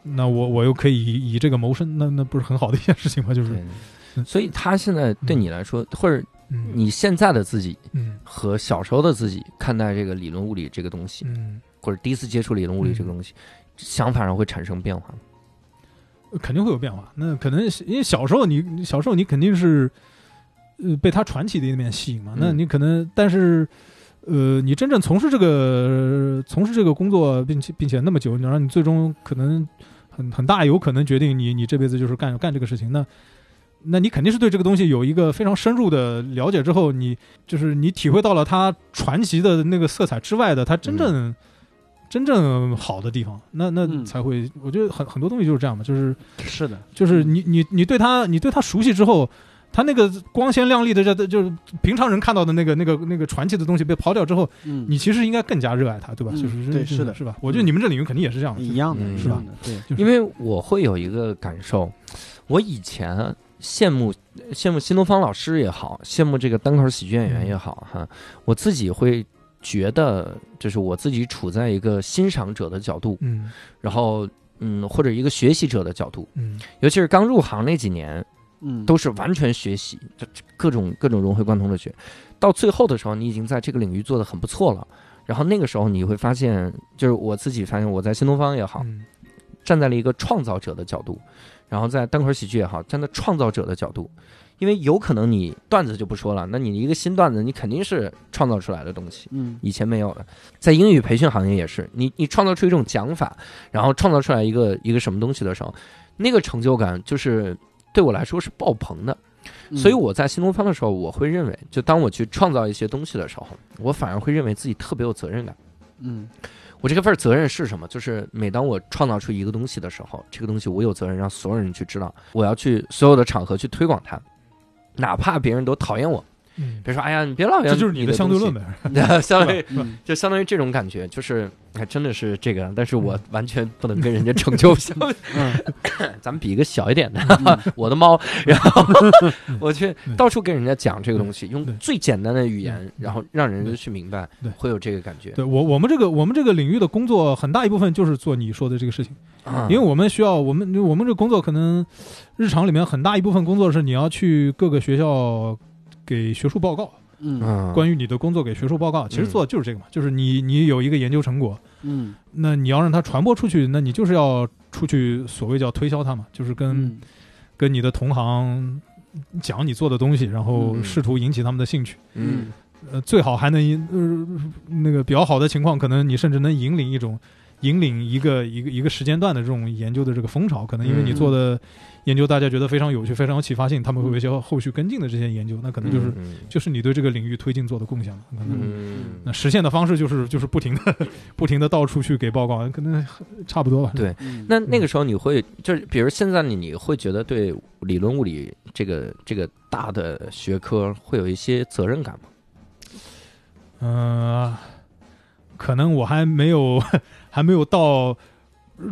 那我我又可以以以这个谋生，那那不是很好的一件事情吗？就是，所以他现在对你来说，或者嗯你现在的自己嗯和小时候的自己看待这个理论物理这个东西，嗯，或者第一次接触理论物理这个东西，想法上会产生变化吗？肯定会有变化。那可能因为小时候你你小时候你肯定是，呃，被他传奇的一面吸引嘛。那嗯你可能，但是，呃，你真正从事这个从事这个工作，并且并且那么久，然后你最终可能很很大有可能决定你你这辈子就是干干这个事情。那那你肯定是对这个东西有一个非常深入的了解之后，你就是你体会到了它传奇的那个色彩之外的，它真正、真正好的地方，那那嗯。才会，我觉得很很多东西就是这样嘛，就是是的，就是你你你对他你对他熟悉之后，他那个光鲜亮丽的这就是平常人看到的那个那个那个传奇的东西被刨掉之后，嗯，你其实应该更加热爱它，对吧？嗯就是对是的。是是吧？我觉得你们这领域肯定也是这样的，一样的，是吧，对，就是。因为我会有一个感受，我以前羡慕羡慕新东方老师也好，羡慕这个单口喜剧演员也好，哈，我自己会觉得，就是我自己处在一个欣赏者的角度，嗯。然后嗯，或者一个学习者的角度，嗯。尤其是刚入行那几年，嗯，都是完全学习，这这各种各种融会贯通的学。到最后的时候，你已经在这个领域做得很不错了。然后那个时候你会发现，就是我自己发现，我在新东方也好，嗯。站在了一个创造者的角度，然后在单口喜剧也好，站在创造者的角度，因为有可能你段子就不说了，那你一个新段子，你肯定是创造出来的东西。嗯以前没有的，在英语培训行业也是，你你创造出一种讲法，然后创造出来一个一个什么东西的时候，那个成就感就是对我来说是爆棚的。嗯，所以我在新东方的时候，我会认为，就当我去创造一些东西的时候，我反而会认为自己特别有责任感。嗯我这个份责任是什么？就是每当我创造出一个东西的时候，这个东西我有责任让所有人去知道，我要去所有的场合去推广它，哪怕别人都讨厌我，嗯，别说哎呀，你别老这就是你的的相对论呗，[LAUGHS] 相当于嗯。就相当于这种感觉，就是还真的是这个，但是我完全不能跟人家成就相比。[LAUGHS] 嗯。[LAUGHS] 咱们比一个小一点的，我的猫，然后我去到处跟人家讲这个东西，用最简单的语言，然后让人对去明白，会有这个感觉。对我我们这个我们这个领域的工作很大一部分就是做你说的这个事情。啊。因为我们需要，我们我们这个工作可能日常里面很大一部分工作是你要去各个学校给学术报告，嗯。嗯关于你的工作给学术报告。其实做的就是这个嘛，就是你你有一个研究成果，嗯。那你要让它传播出去，那你就是要出去所谓叫推销它嘛，就是跟、嗯。跟你的同行讲你做的东西，然后嗯试图引起他们的兴趣。嗯。呃，最好还能引呃那个比较好的情况，可能你甚至能引领一种引领一个一个一个时间段的这种研究的这个风潮，可能因为你嗯。做的研究大家觉得非常有趣、非常有启发性，他们会有一些后续跟进的这些研究，那可能就是、嗯就是你对这个领域推进做的贡献了。可能、嗯那实现的方式就是就是不停的不停的到处去给报告，可能差不多吧。对嗯那那个时候你会就是，比如现在你你会觉得对理论物理这个这个大的学科会有一些责任感吗？嗯、可能我还没有 [LAUGHS] 还没有到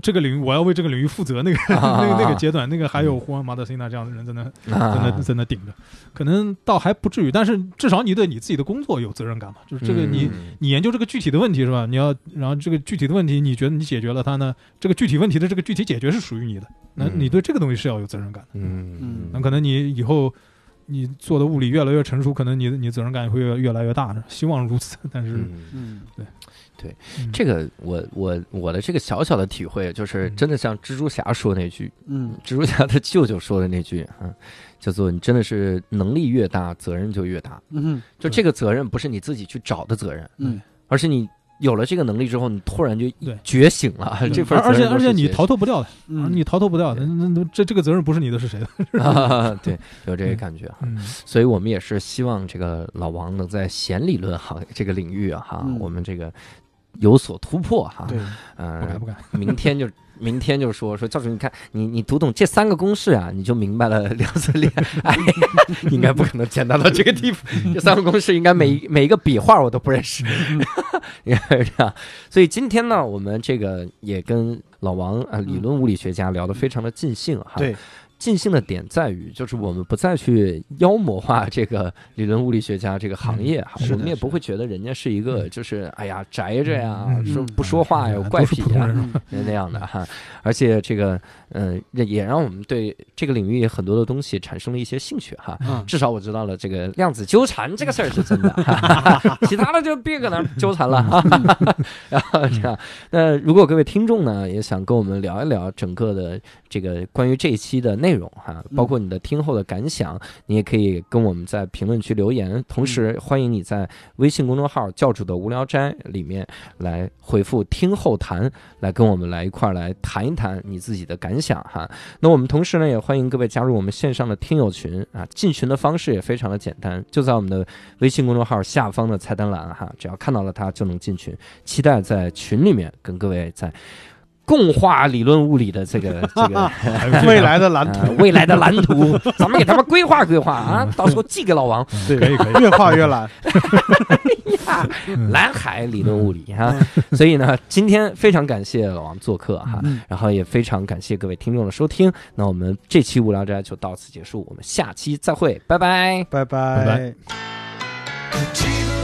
这个领域，我要为这个领域负责 [LAUGHS] 那个、啊那个那个阶段，那个还有胡安马德西纳这样的人在那在那啊在那顶着，可能倒还不至于，但是至少你对你自己的工作有责任感嘛，就是这个你。嗯你研究这个具体的问题是吧？你要，然后这个具体的问题，你觉得你解决了它呢？这个具体问题的这个具体解决是属于你的，那嗯你对这个东西是要有责任感的。嗯嗯那可能你以后你做的物理越来越成熟，可能你的你责任感也会越越来越大的，[LAUGHS] 希望如此。[LAUGHS] 但是，嗯。对，对这个我我我的这个小小的体会，就是嗯。真的像蜘蛛侠说那句，嗯。蜘蛛侠的舅舅说的那句嗯，叫做“你真的是能力越大，责任就越大”。嗯就这个责任不是你自己去找的责任，嗯。而是你有了这个能力之后，你突然就觉醒了，这份而而且而且你逃脱不掉的，嗯你逃脱不掉的，那那这这个责任不是你的，是谁的？[LAUGHS] [LAUGHS] 对，有这个感觉哈。嗯所以我们也是希望这个老王能在弦理论行这个领域啊哈，嗯我们这个有所突破哈。对，嗯、不敢不敢。明天就明天就说说教主，你看你你读懂这三个公式啊，你就明白了 [LAUGHS] 量子力。[LAUGHS] 哎，应该不可能简单到这个地步。[LAUGHS] 这三个公式应该每每一个笔画我都不认识，应该是这样。所以今天呢，我们这个也跟老王啊，理论物理学家聊得非常的尽兴哈。对，尽兴的点在于，就是我们不再去妖魔化这个理论物理学家这个行业哈，嗯我们也不会觉得人家是一个就是哎呀宅着呀，嗯说嗯不说话呀，有怪癖呀 [LAUGHS] 那样的哈。而且这个嗯、呃也让我们对这个领域很多的东西产生了一些兴趣哈。嗯，[LAUGHS] 至少我知道了这个量子纠缠这个事儿是真的，[LAUGHS] 其他的就别搁那儿纠缠了。然后这样，那如果各位听众呢也想跟我们聊一聊整个的这个关于这一期的内容哈，包括你的听后的感想，你也可以跟我们在评论区留言。同时，欢迎你在微信公众号“教主的无聊斋”里面来回复“听后谈”，来跟我们来一块儿来谈一谈你自己的感想哈。那我们同时呢，也欢迎各位加入我们线上的听友群啊。进群的方式也非常的简单，就在我们的微信公众号下方的菜单栏哈，只要看到了它就能进群。期待在群里面跟各位在共化理论物理的这个 [LAUGHS] 这个 [LAUGHS] 未来的蓝图，呃未来的蓝图，[LAUGHS] 咱们给他们规划规划啊，到时候寄给老王。对，可以可以越画越蓝。呀蓝海理论物理哈，所以呢，今天非常感谢老王做客哈，嗯然后也非常感谢各位听众的收听。那我们这期无聊斋就到此结束，我们下期再会，拜拜。拜拜拜。口